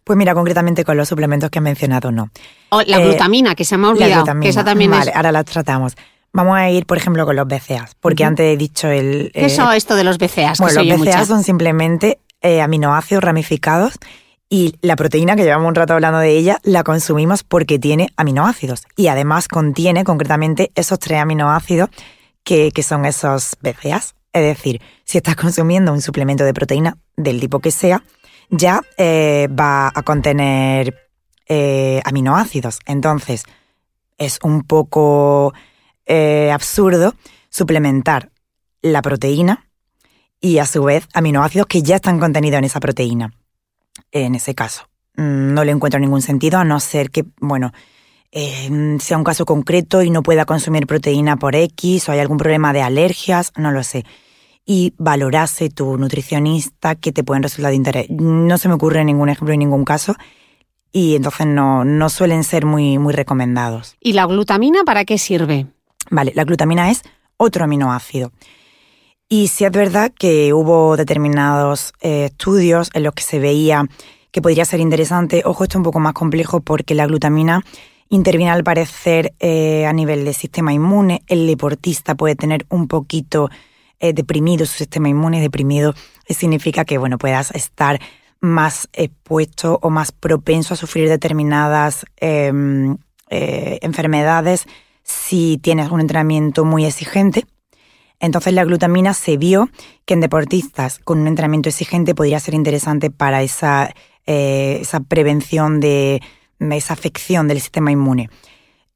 [SPEAKER 2] Pues mira, concretamente con los suplementos que he mencionado, no.
[SPEAKER 1] O la eh, glutamina, que se me ha olvidado, que esa también
[SPEAKER 2] vale, ahora la tratamos. Vamos a ir, por ejemplo, con los BCAAs, porque antes he dicho el...
[SPEAKER 1] ¿Qué es esto de los BCAAs?
[SPEAKER 2] Bueno, los BCAAs son simplemente eh, aminoácidos ramificados y la proteína, que llevamos un rato hablando de ella, la consumimos porque tiene aminoácidos y además contiene concretamente esos tres aminoácidos que, son esos BCAAs. Es decir, si estás consumiendo un suplemento de proteína del tipo que sea, ya eh, va a contener eh, aminoácidos. Entonces, es un poco eh, absurdo suplementar la proteína y a su vez aminoácidos que ya están contenidos en esa proteína. En ese caso, mm, no le encuentro ningún sentido a no ser que, bueno, eh, sea un caso concreto y no pueda consumir proteína por X o hay algún problema de alergias, no lo sé. Y valorase tu nutricionista que te pueden resultar de interés. No se me ocurre ningún ejemplo en ningún caso y entonces no, no suelen ser muy, muy recomendados.
[SPEAKER 1] ¿Y la glutamina para qué sirve?
[SPEAKER 2] Vale, la glutamina es otro aminoácido. Y sí es verdad que hubo determinados eh, estudios en los que se veía que podría ser interesante. Ojo, esto es un poco más complejo porque la glutamina interviene al parecer eh, a nivel del sistema inmune. El deportista puede tener un poquito eh, deprimido su sistema inmune. Deprimido significa que bueno, puedas estar más expuesto o más propenso a sufrir determinadas em, enfermedades si tienes un entrenamiento muy exigente. Entonces la glutamina se vio que en deportistas con un entrenamiento exigente podría ser interesante para esa, eh, esa prevención de esa afección del sistema inmune.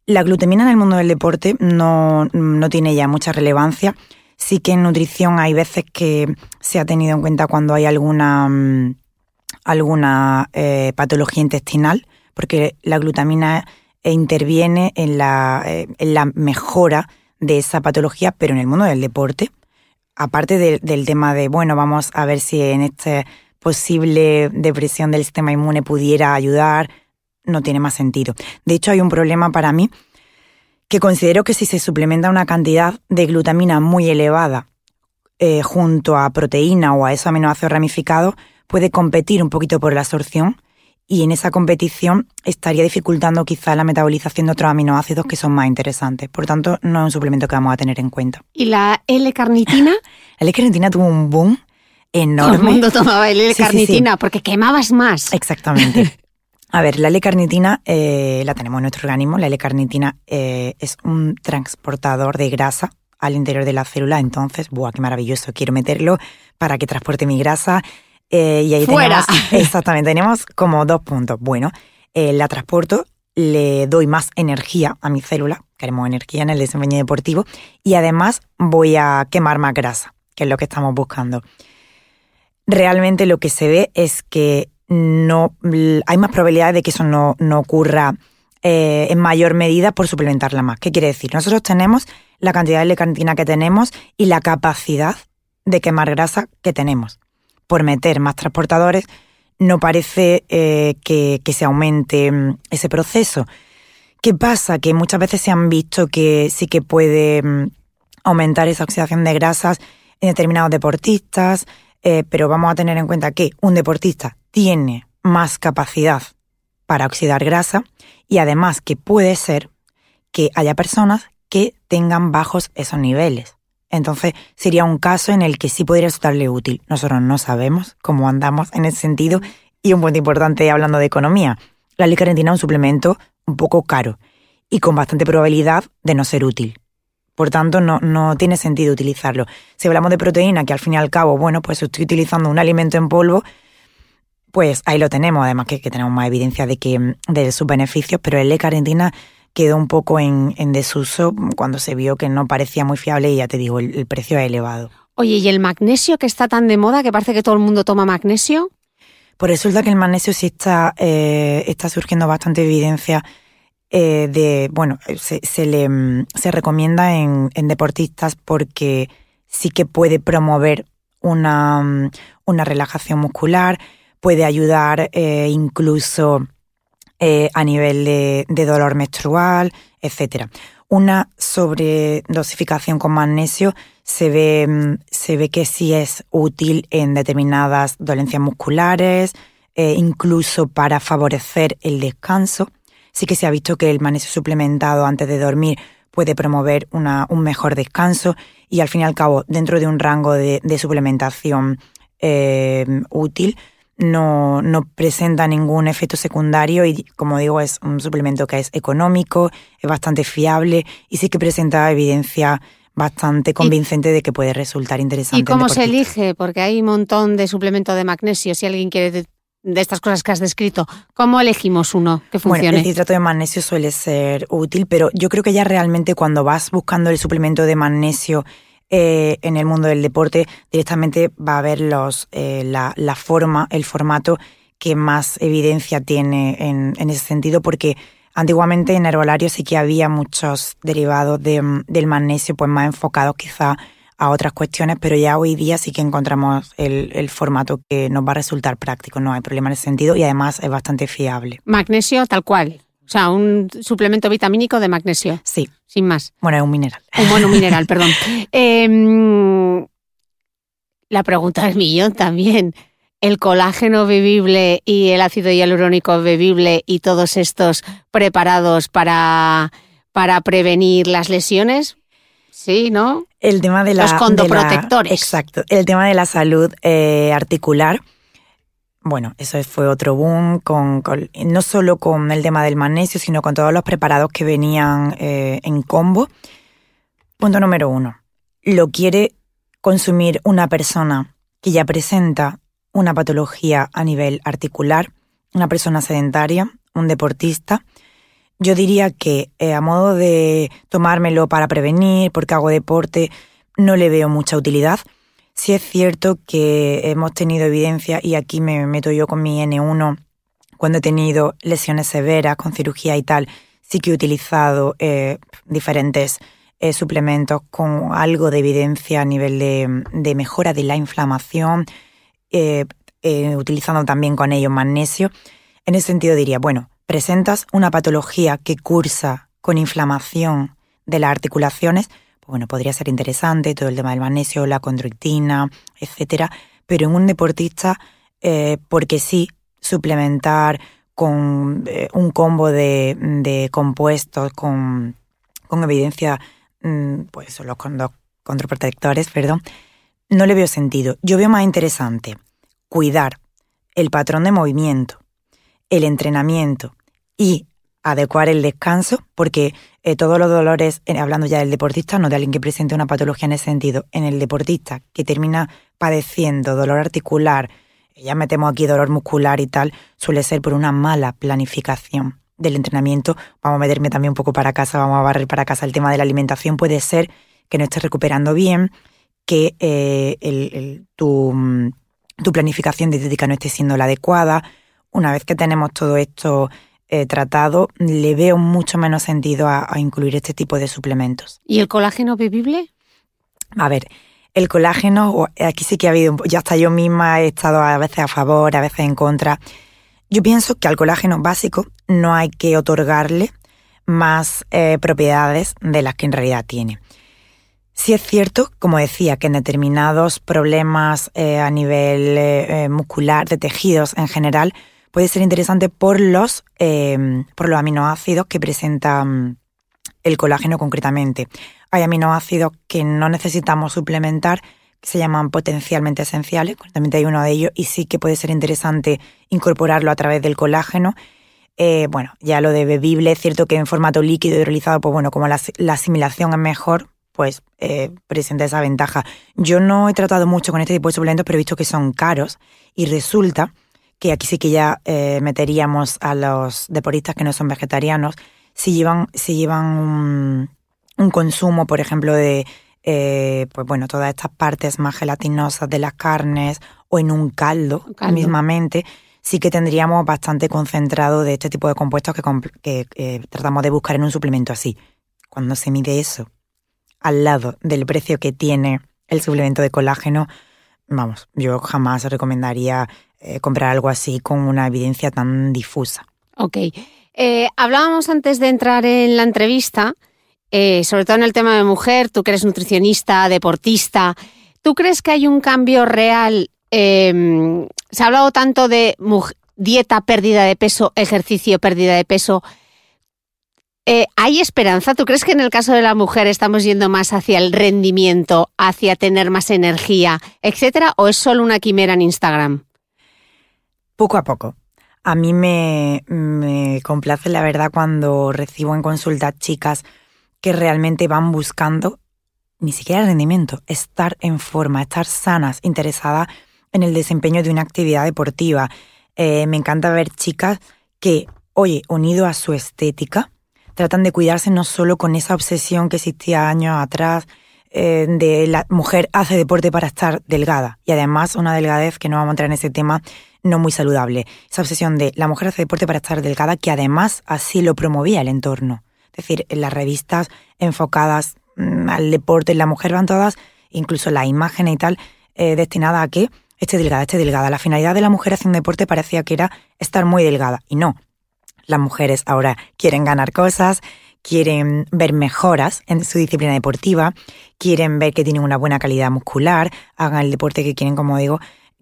[SPEAKER 2] La glutamina en el mundo del deporte no, tiene ya mucha relevancia. Sí que en nutrición hay veces que se ha tenido en cuenta cuando hay alguna, mm, alguna eh, patología intestinal, porque la glutamina e interviene en la, eh, en la mejora de esa patología, pero en el mundo del deporte. Aparte del tema de, bueno, vamos a ver si en esta posible depresión del sistema inmune pudiera ayudar, no tiene más sentido. De hecho, hay un problema para mí que considero que si se suplementa una cantidad de glutamina muy elevada eh, junto a proteína o a esos aminoácidos ramificados, puede competir un poquito por la absorción y en esa competición estaría dificultando quizá la metabolización de otros aminoácidos que son más interesantes. Por tanto, no es un suplemento que vamos a tener en cuenta.
[SPEAKER 1] ¿Y la L-carnitina?
[SPEAKER 2] la L-carnitina tuvo un boom enorme.
[SPEAKER 1] Todo el mundo tomaba L-carnitina porque quemabas más.
[SPEAKER 2] Exactamente. A ver, la L-carnitina eh, la tenemos en nuestro organismo. La L-carnitina eh, es un transportador de grasa al interior de la célula. Entonces, ¡buah, qué maravilloso! Quiero meterlo para que transporte mi grasa eh, y ahí
[SPEAKER 1] Fuera.
[SPEAKER 2] tenemos, exactamente, tenemos como dos puntos. Bueno, eh, la transporto, le doy más energía a mi célula, queremos energía en el desempeño deportivo, y además voy a quemar más grasa, que es lo que estamos buscando. Realmente lo que se ve es que no hay más probabilidades de que eso no, no ocurra eh, en mayor medida por suplementarla más. ¿Qué quiere decir? Nosotros tenemos la cantidad de L-carnitina que tenemos y la capacidad de quemar grasa que tenemos por meter más transportadores, no parece eh, que, se aumente mm, ese proceso. ¿Qué pasa? Que muchas veces se han visto que sí que puede mm, aumentar esa oxidación de grasas en determinados deportistas, eh, pero vamos a tener en cuenta que un deportista tiene más capacidad para oxidar grasa y además que puede ser que haya personas que tengan bajos esos niveles. Entonces sería un caso en el que sí podría resultarle útil. Nosotros no sabemos cómo andamos en ese sentido y un punto importante hablando de economía. La L-carnitina es un suplemento un poco caro y con bastante probabilidad de no ser útil. Por tanto, no, no tiene sentido utilizarlo. Si hablamos de proteína, que al fin y al cabo, bueno, pues estoy utilizando un alimento en polvo, pues ahí lo tenemos. Además que, tenemos más evidencia de, que, de sus beneficios, pero el L-carnitina quedó un poco en, desuso cuando se vio que no parecía muy fiable y ya te digo, el, precio es elevado.
[SPEAKER 1] Oye, ¿y el magnesio que está tan de moda que parece que todo el mundo toma magnesio?
[SPEAKER 2] Pues resulta que el magnesio sí está, eh, está surgiendo bastante evidencia eh, de, bueno, se, le se recomienda en, deportistas porque sí que puede promover una, una relajación muscular, puede ayudar eh, incluso eh, a nivel de, dolor menstrual, etc. Una sobredosificación con magnesio se ve, mm, se ve que sí es útil en determinadas dolencias musculares, eh, incluso para favorecer el descanso. Sí que se ha visto que el magnesio suplementado antes de dormir puede promover un mejor descanso y al fin y al cabo, dentro de un rango de, suplementación eh, útil, no, no presenta ningún efecto secundario y, como digo, es un suplemento que es económico, es bastante fiable y sí que presenta evidencia bastante convincente de que puede resultar interesante.
[SPEAKER 1] ¿Y cómo se elige? Porque hay un montón de suplementos de magnesio. Si alguien quiere de, estas cosas que has descrito, ¿cómo elegimos uno que funcione?
[SPEAKER 2] Bueno, el citrato de magnesio suele ser útil, pero yo creo que ya realmente cuando vas buscando el suplemento de magnesio eh, en el mundo del deporte directamente va a ver los, eh, la, forma, el formato que más evidencia tiene en, ese sentido, porque antiguamente en herbolario sí que había muchos derivados del magnesio, pues más enfocados quizá a otras cuestiones, pero ya hoy día sí que encontramos el, el, formato que nos va a resultar práctico, no hay problema en ese sentido y además es bastante fiable.
[SPEAKER 1] Magnesio tal cual. O sea, un suplemento vitamínico de magnesio.
[SPEAKER 2] Sí.
[SPEAKER 1] Sin más.
[SPEAKER 2] Bueno, es un mineral.
[SPEAKER 1] Un bueno, mineral, perdón. Em, la pregunta es millón también. ¿El colágeno bebible y el ácido hialurónico bebible y todos estos preparados para, para prevenir las lesiones? Sí, ¿no?
[SPEAKER 2] El tema de la...
[SPEAKER 1] Los condoprotectores.
[SPEAKER 2] exacto. El tema de la salud eh, articular bueno, eso fue otro boom, con, no solo con el tema del magnesio, sino con todos los preparados que venían eh, en combo. Punto número uno. Lo quiere consumir una persona que ya presenta una patología a nivel articular, una persona sedentaria, un deportista. Yo diría que eh, a modo de tomármelo para prevenir, porque hago deporte, no le veo mucha utilidad Sí es cierto que hemos tenido evidencia, y aquí me meto yo con mi N1, cuando he tenido lesiones severas con cirugía y tal, sí que he utilizado eh, diferentes eh, suplementos con algo de evidencia a nivel de, mejora de la inflamación, eh, utilizando también con ello magnesio. En ese sentido diría, bueno, presentas una patología que cursa con inflamación de las articulaciones, bueno, podría ser interesante todo el tema del magnesio, la condroitina, etcétera, pero en un deportista, porque sí, suplementar con eh, un combo de, compuestos con, evidencia, mm, pues los contraprotectores, perdón, no le veo sentido. Yo veo más interesante cuidar el patrón de movimiento, el entrenamiento y adecuar el descanso, porque eh, todos los dolores, eh, hablando ya del deportista, no de alguien que presente una patología en ese sentido, en el deportista que termina padeciendo dolor articular, ya metemos aquí dolor muscular y tal, suele ser por una mala planificación del entrenamiento. Vamos a meterme también un poco para casa, vamos a barrer para casa el tema de la alimentación. Puede ser que no estés recuperando bien, que eh, tu, planificación dietética no esté siendo la adecuada. Una vez que tenemos todo esto eh, tratado, le veo mucho menos sentido a, a incluir este tipo de suplementos.
[SPEAKER 1] ¿Y el colágeno bebible?
[SPEAKER 2] A ver, el colágeno, aquí sí que ha habido, ya hasta yo misma he estado a veces a favor, a veces en contra. Yo pienso que al colágeno básico no hay que otorgarle más eh, propiedades de las que en realidad tiene. Sí es cierto, como decía, que en determinados problemas eh, a nivel eh, muscular, de tejidos en general, puede ser interesante por los, por los aminoácidos que presenta mm, el colágeno concretamente. Hay aminoácidos que no necesitamos suplementar, que se llaman potencialmente esenciales, concretamente hay uno de ellos, y sí que puede ser interesante incorporarlo a través del colágeno. Eh, bueno, ya lo de bebible, es cierto que en formato líquido hidrolizado, pues bueno, como la, asimilación es mejor, pues eh, presenta esa ventaja. Yo no he tratado mucho con este tipo de suplementos, pero he visto que son caros y resulta que aquí sí que ya eh, meteríamos a los deportistas que no son vegetarianos, si llevan, si llevan un, un consumo, por ejemplo, de eh, pues bueno, todas estas partes más gelatinosas de las carnes o en un caldo, mismamente, sí que tendríamos bastante concentrado de este tipo de compuestos que, que tratamos de buscar en un suplemento así. Cuando se mide eso al lado del precio que tiene el suplemento de colágeno, vamos, yo jamás recomendaría eh, comprar algo así con una evidencia tan difusa.
[SPEAKER 1] Ok. Eh, hablábamos antes de entrar en la entrevista eh, sobre todo en el tema de mujer, tú que eres nutricionista, deportista, ¿tú crees que hay un cambio real? Em, se ha hablado tanto de dieta, pérdida de peso, ejercicio, pérdida de peso. ¿Hay esperanza? ¿Tú crees que en el caso de la mujer estamos yendo más hacia el rendimiento, hacia tener más energía, etcétera, o es solo una quimera en Instagram?
[SPEAKER 2] Poco a poco. A mí me, me complace la verdad cuando recibo en consulta chicas que realmente van buscando ni siquiera rendimiento, estar en forma, estar sanas, interesadas en el desempeño de una actividad deportiva. Eh, me encanta ver chicas que, oye, unido a su estética, tratan de cuidarse no solo con esa obsesión que existía años atrás eh, de la mujer hace deporte para estar delgada y además una delgadez que no vamos a entrar en ese tema no muy saludable. Esa obsesión de la mujer hace deporte para estar delgada que además así lo promovía el entorno. Es decir, en las revistas enfocadas mm, al deporte, en la mujer van todas, incluso la imagen y tal, eh, destinada a que esté delgada, esté delgada. La finalidad de la mujer haciendo deporte parecía que era estar muy delgada. Y no. Las mujeres ahora quieren ganar cosas, quieren ver mejoras en su disciplina deportiva, quieren ver que tienen una buena calidad muscular, hagan el deporte que quieren, como digo,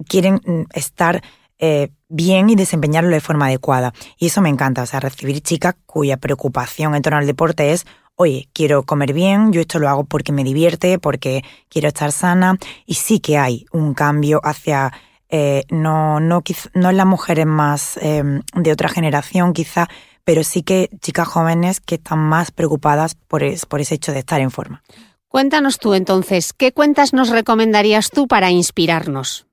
[SPEAKER 2] quieren mm, estar eh, bien y desempeñarlo de forma adecuada. Y eso me encanta, o sea, recibir chicas cuya preocupación en torno al deporte es, oye, quiero comer bien, yo esto lo hago porque me divierte, porque quiero estar sana, y sí que hay un cambio hacia... Eh, no, no, no en las mujeres más em, de otra generación quizá, pero sí que chicas jóvenes que están más preocupadas por, por ese hecho de estar en forma.
[SPEAKER 1] Cuéntanos tú entonces, ¿qué cuentas nos recomendarías tú para inspirarnos?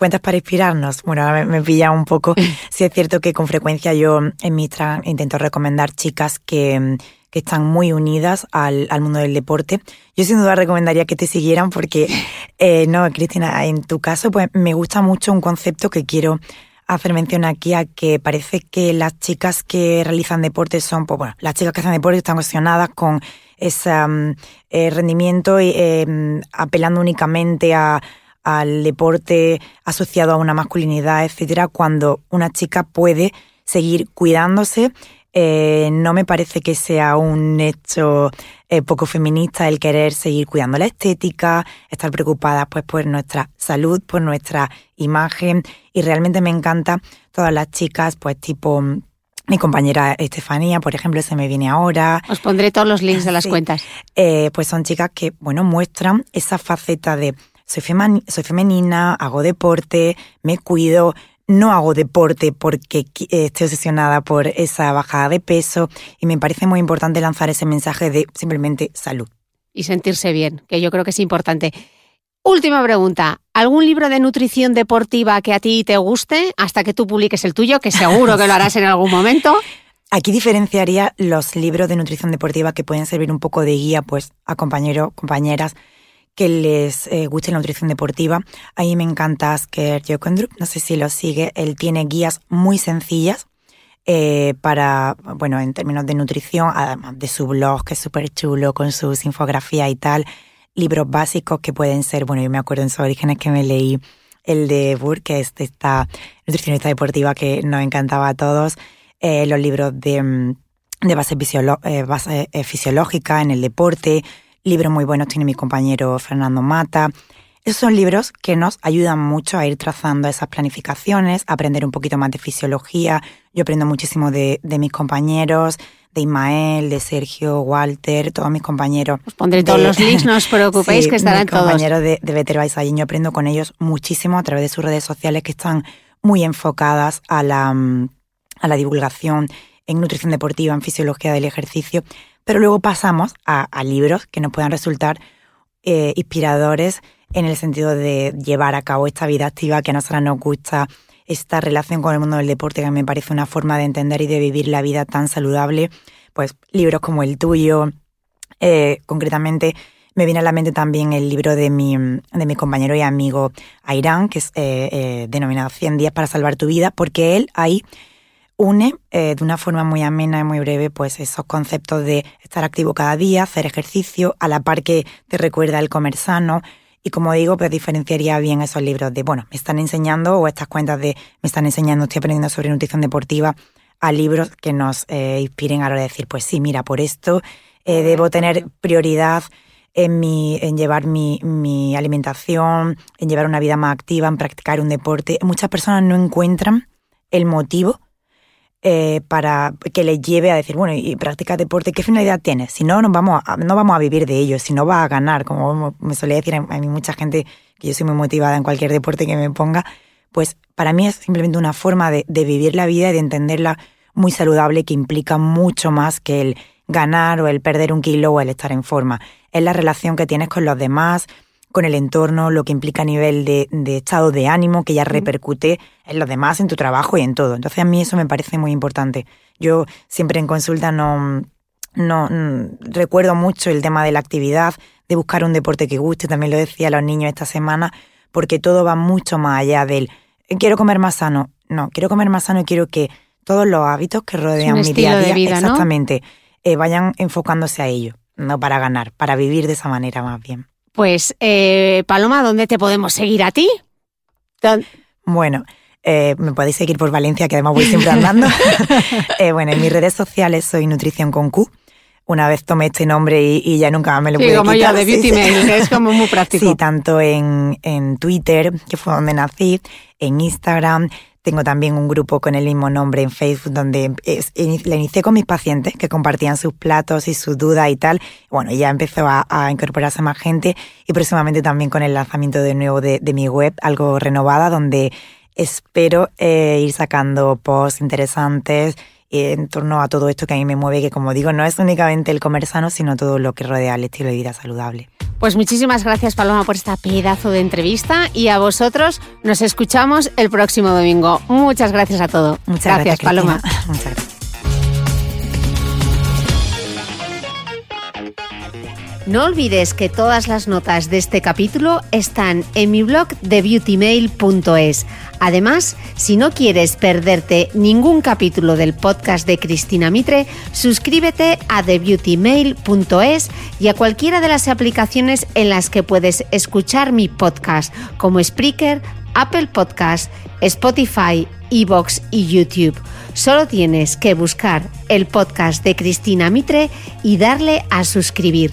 [SPEAKER 2] Cuentas para inspirarnos. Bueno, ahora me, pilla un poco. Sí es cierto que con frecuencia yo en mi intento recomendar chicas que, están muy unidas al, mundo del deporte. Yo sin duda recomendaría que te siguieran porque, eh, no, Cristina, en tu caso, pues me gusta mucho un concepto que quiero hacer mención aquí a que parece que las chicas que realizan deporte son, pues bueno, las chicas que hacen deporte están cuestionadas con ese mm, eh, rendimiento y em, apelando únicamente a, al deporte asociado a una masculinidad, etcétera, cuando una chica puede seguir cuidándose. Eh, no me parece que sea un hecho eh, poco feminista el querer seguir cuidando la estética, estar preocupada pues por nuestra salud, por nuestra imagen y realmente me encanta todas las chicas pues tipo mi compañera Estefanía, por ejemplo, se me viene ahora.
[SPEAKER 1] Os pondré todos los links de las cuentas.
[SPEAKER 2] Eh, pues son chicas que, bueno, muestran esa faceta de soy, soy femenina, hago deporte, me cuido, no hago deporte porque estoy obsesionada por esa bajada de peso y me parece muy importante lanzar ese mensaje de simplemente salud.
[SPEAKER 1] Y sentirse bien, que yo creo que es importante. Última pregunta. ¿Algún libro de nutrición deportiva que a ti te guste hasta que tú publiques el tuyo, que seguro que lo harás en algún momento?
[SPEAKER 2] Aquí diferenciaría los libros de nutrición deportiva que pueden servir un poco de guía pues, a compañeros, compañeras que les eh, guste la nutrición deportiva. A mí me encanta Asker Jokendrup, no sé si lo sigue, él tiene guías muy sencillas eh, para, bueno, en términos de nutrición, además de su blog, que es súper chulo, con sus infografías y tal, libros básicos que pueden ser, bueno, yo me acuerdo en sus orígenes que me leí el de Burke, que es esta nutricionista deportiva que nos encantaba a todos, eh, los libros de, mm, de base, base fisiológica en el deporte, Libros muy buenos tiene mi compañero Fernando Mata. Esos son libros que nos ayudan mucho a ir trazando esas planificaciones, a aprender un poquito más de fisiología. Yo aprendo muchísimo de, mis compañeros, de Ismael, de Sergio, Walter, todos mis compañeros.
[SPEAKER 1] Os pondré todos los links, no os preocupéis que estarán
[SPEAKER 2] mis compañeros de, de Better by yo aprendo con ellos muchísimo a través de sus redes sociales que están muy enfocadas a la, a la divulgación en nutrición deportiva, en fisiología del ejercicio. Pero luego pasamos a, libros que nos puedan resultar eh, inspiradores en el sentido de llevar a cabo esta vida activa que a nosotros nos gusta, esta relación con el mundo del deporte que me parece una forma de entender y de vivir la vida tan saludable. Pues libros como el tuyo, eh, concretamente me viene a la mente también el libro de mi, de mi compañero y amigo Airán, que es eh, denominado 100 días para salvar tu vida, porque él ahí une eh, de una forma muy amena y muy breve pues esos conceptos de estar activo cada día, hacer ejercicio, a la par que te recuerda el comer sano. Y como digo, pues diferenciaría bien esos libros de, bueno, me están enseñando o estas cuentas de me están enseñando, estoy aprendiendo sobre nutrición deportiva, a libros que nos eh, inspiren a la hora de decir, pues sí, mira, por esto eh, debo tener prioridad en, mi, en llevar mi, mi alimentación, en llevar una vida más activa, en practicar un deporte. Muchas personas no encuentran el motivo eh, para que le lleve a decir, bueno, y practica deporte, ¿qué finalidad tienes? Si no, no vamos, a, no vamos a vivir de ello, si no va a ganar, como me solía decir a mí mucha gente que yo soy muy motivada en cualquier deporte que me ponga, pues para mí es simplemente una forma de, de vivir la vida y de entenderla muy saludable que implica mucho más que el ganar o el perder un kilo o el estar en forma. Es la relación que tienes con los demás, con el entorno, lo que implica a nivel de, estado de ánimo, que ya repercute en los demás, en tu trabajo y en todo. Entonces a mí eso me parece muy importante. Yo siempre en consulta no, no mm, recuerdo mucho el tema de la actividad, de buscar un deporte que guste, también lo decía a los niños esta semana, porque todo va mucho más allá del eh, quiero comer más sano. No, quiero comer más sano y quiero que todos los hábitos que rodean mi día a día, exactamente, eh, vayan enfocándose a ello, no para ganar, para vivir de esa manera más bien.
[SPEAKER 1] Pues, eh, Paloma, ¿dónde te podemos seguir a ti?
[SPEAKER 2] Bueno, eh, me podéis seguir por Valencia, que además voy siempre andando. eh, bueno, en mis redes sociales soy Nutrición con Q. Una vez tomé este nombre y, ya nunca me lo sí,
[SPEAKER 1] como
[SPEAKER 2] ya
[SPEAKER 1] de Beauty Mail, es como muy práctico.
[SPEAKER 2] Sí, tanto en, en Twitter, que fue donde nací, en Instagram, tengo también un grupo con el mismo nombre en Facebook donde le inicié con mis pacientes que compartían sus platos y sus dudas y tal. Bueno, ya empezó a, incorporarse más gente y próximamente también con el lanzamiento de nuevo de, mi web, algo renovada, donde espero eh, ir sacando posts interesantes en torno a todo esto que a mí me mueve, que como digo, no es únicamente el comer sano, sino todo lo que rodea el estilo de vida saludable.
[SPEAKER 1] Pues muchísimas gracias Paloma por esta pedazo de entrevista y a vosotros nos escuchamos el próximo domingo. Muchas gracias a todos.
[SPEAKER 2] Muchas
[SPEAKER 1] gracias, Paloma.
[SPEAKER 2] Muchas gracias.
[SPEAKER 1] No olvides que todas las notas de este capítulo están en mi blog de beautymail.es. Además, si no quieres perderte ningún capítulo del podcast de Cristina Mitre, suscríbete a thebeautymail.es y a cualquiera de las aplicaciones en las que puedes escuchar mi podcast, como Spreaker, Apple Podcast, Spotify, Evox y YouTube. Solo tienes que buscar el podcast de Cristina Mitre y darle a suscribir.